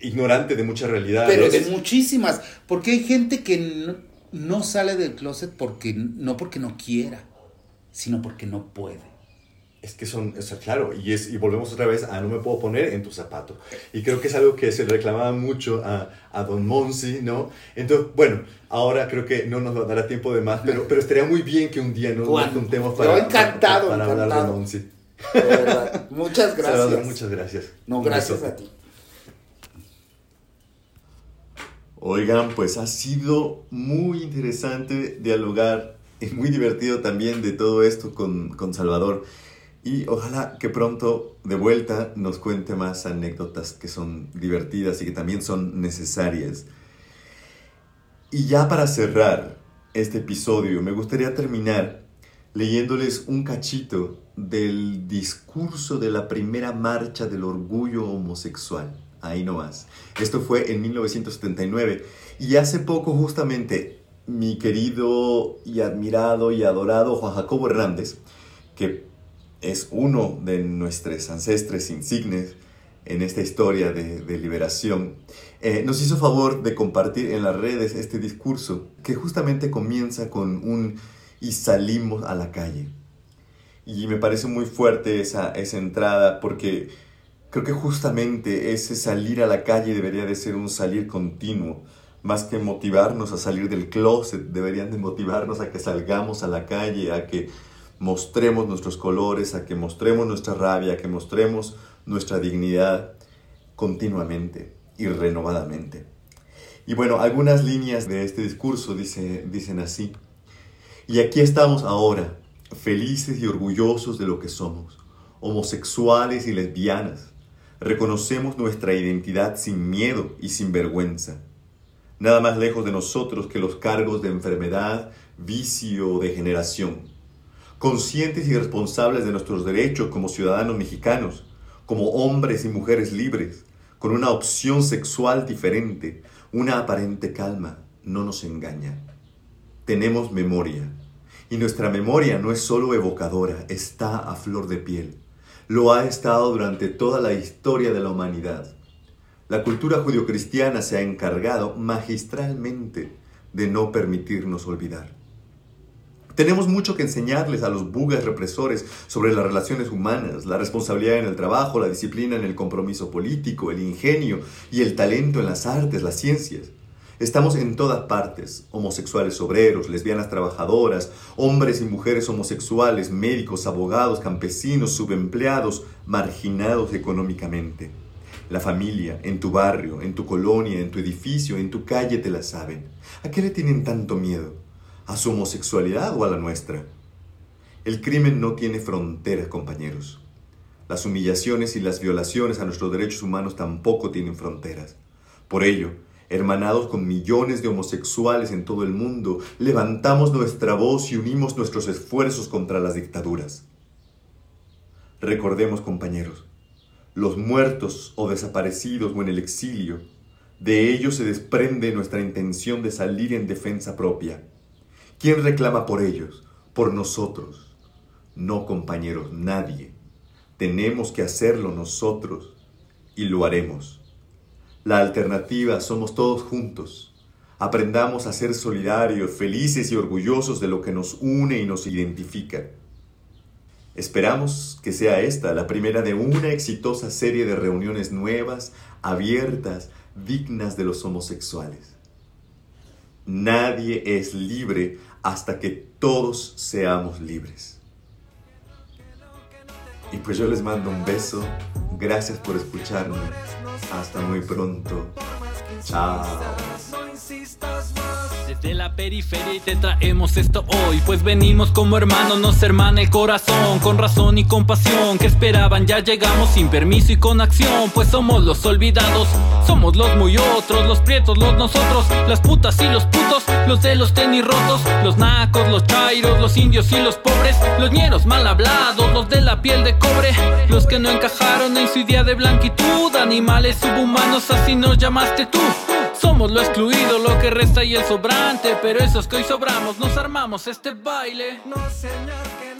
ignorante de muchas realidades. Pero de muchísimas. Porque hay gente que no, sale del closet porque no porque no quiera, sino porque no puede. Es que son, o sea, claro, y, es, y volvemos otra vez a no me puedo poner en tu zapato. Y creo que es algo que se le reclamaba mucho a, a Don Monsi, ¿no? Entonces, bueno, ahora creo que no nos dará tiempo de más, pero, pero estaría muy bien que un día nos, juntemos para, encantado, para, para hablar de. Monsi. De verdad. Muchas <laughs> gracias. Salvador, muchas gracias. No, gracias a ti. Oigan, pues ha sido muy interesante dialogar y muy divertido también de todo esto con, con Salvador. Y ojalá que pronto de vuelta nos cuente más anécdotas que son divertidas y que también son necesarias. Y ya para cerrar este episodio, me gustaría terminar leyéndoles un cachito del discurso de la primera marcha del orgullo homosexual. Ahí nomás. Esto fue en 1979 Y hace poco justamente mi querido y admirado y adorado Juan Jacobo Hernández, que es uno de nuestros ancestres insignes en esta historia de, liberación, eh, nos hizo favor de compartir en las redes este discurso que justamente comienza con un y salimos a la calle. Y me parece muy fuerte esa, esa entrada porque creo que justamente ese salir a la calle debería de ser un salir continuo más que motivarnos a salir del closet, deberían de motivarnos a que salgamos a la calle, a que mostremos nuestros colores, a que mostremos nuestra rabia, a que mostremos nuestra dignidad continuamente y renovadamente. Y bueno, algunas líneas de este discurso dice, dicen así. Y aquí estamos ahora, felices y orgullosos de lo que somos, homosexuales y lesbianas. Reconocemos nuestra identidad sin miedo y sin vergüenza nada más lejos de nosotros que los cargos de enfermedad, vicio o degeneración. Conscientes y responsables de nuestros derechos como ciudadanos mexicanos, como hombres y mujeres libres, con una opción sexual diferente, una aparente calma, no nos engaña. Tenemos memoria, y nuestra memoria no es solo evocadora, está a flor de piel. Lo ha estado durante toda la historia de la humanidad. La cultura judio-cristiana se ha encargado magistralmente de no permitirnos olvidar. Tenemos mucho que enseñarles a los bugas represores sobre las relaciones humanas, la responsabilidad en el trabajo, la disciplina en el compromiso político, el ingenio y el talento en las artes, las ciencias. Estamos en todas partes, homosexuales obreros, lesbianas trabajadoras, hombres y mujeres homosexuales, médicos, abogados, campesinos, subempleados, marginados económicamente. La familia, en tu barrio, en tu colonia, en tu edificio, en tu calle te la saben. ¿A qué le tienen tanto miedo? ¿A su homosexualidad o a la nuestra? El crimen no tiene fronteras, compañeros. Las humillaciones y las violaciones a nuestros derechos humanos tampoco tienen fronteras. Por ello, hermanados con millones de homosexuales en todo el mundo, levantamos nuestra voz y unimos nuestros esfuerzos contra las dictaduras. Recordemos, compañeros, los muertos o desaparecidos o en el exilio. De ellos se desprende nuestra intención de salir en defensa propia. ¿Quién reclama por ellos? Por nosotros. No, compañeros, nadie. Tenemos que hacerlo nosotros y lo haremos. La alternativa somos todos juntos. Aprendamos a ser solidarios, felices y orgullosos de lo que nos une y nos identifica. Esperamos que sea esta la primera de una exitosa serie de reuniones nuevas, abiertas, dignas de los homosexuales. Nadie es libre hasta que todos seamos libres. Y pues yo les mando un beso. Gracias por escucharme. Hasta muy pronto. Chao. Desde la periferia y te traemos esto hoy. Pues venimos como hermanos, nos hermana el corazón. Con razón y compasión que esperaban ya llegamos Sin permiso y con acción. Pues somos los olvidados Somos los muy otros, los prietos, los nosotros Las putas y los putos, los de los tenis rotos Los nacos, los chairos, los indios y los pobres Los ñeros mal hablados, los de la piel de cobre Los que no encajaron en su idea de blanquitud. Animales subhumanos, así nos llamaste tú somos lo excluido, lo que resta y el sobrante. Pero esos que hoy sobramos, nos armamos este baile. No, señor.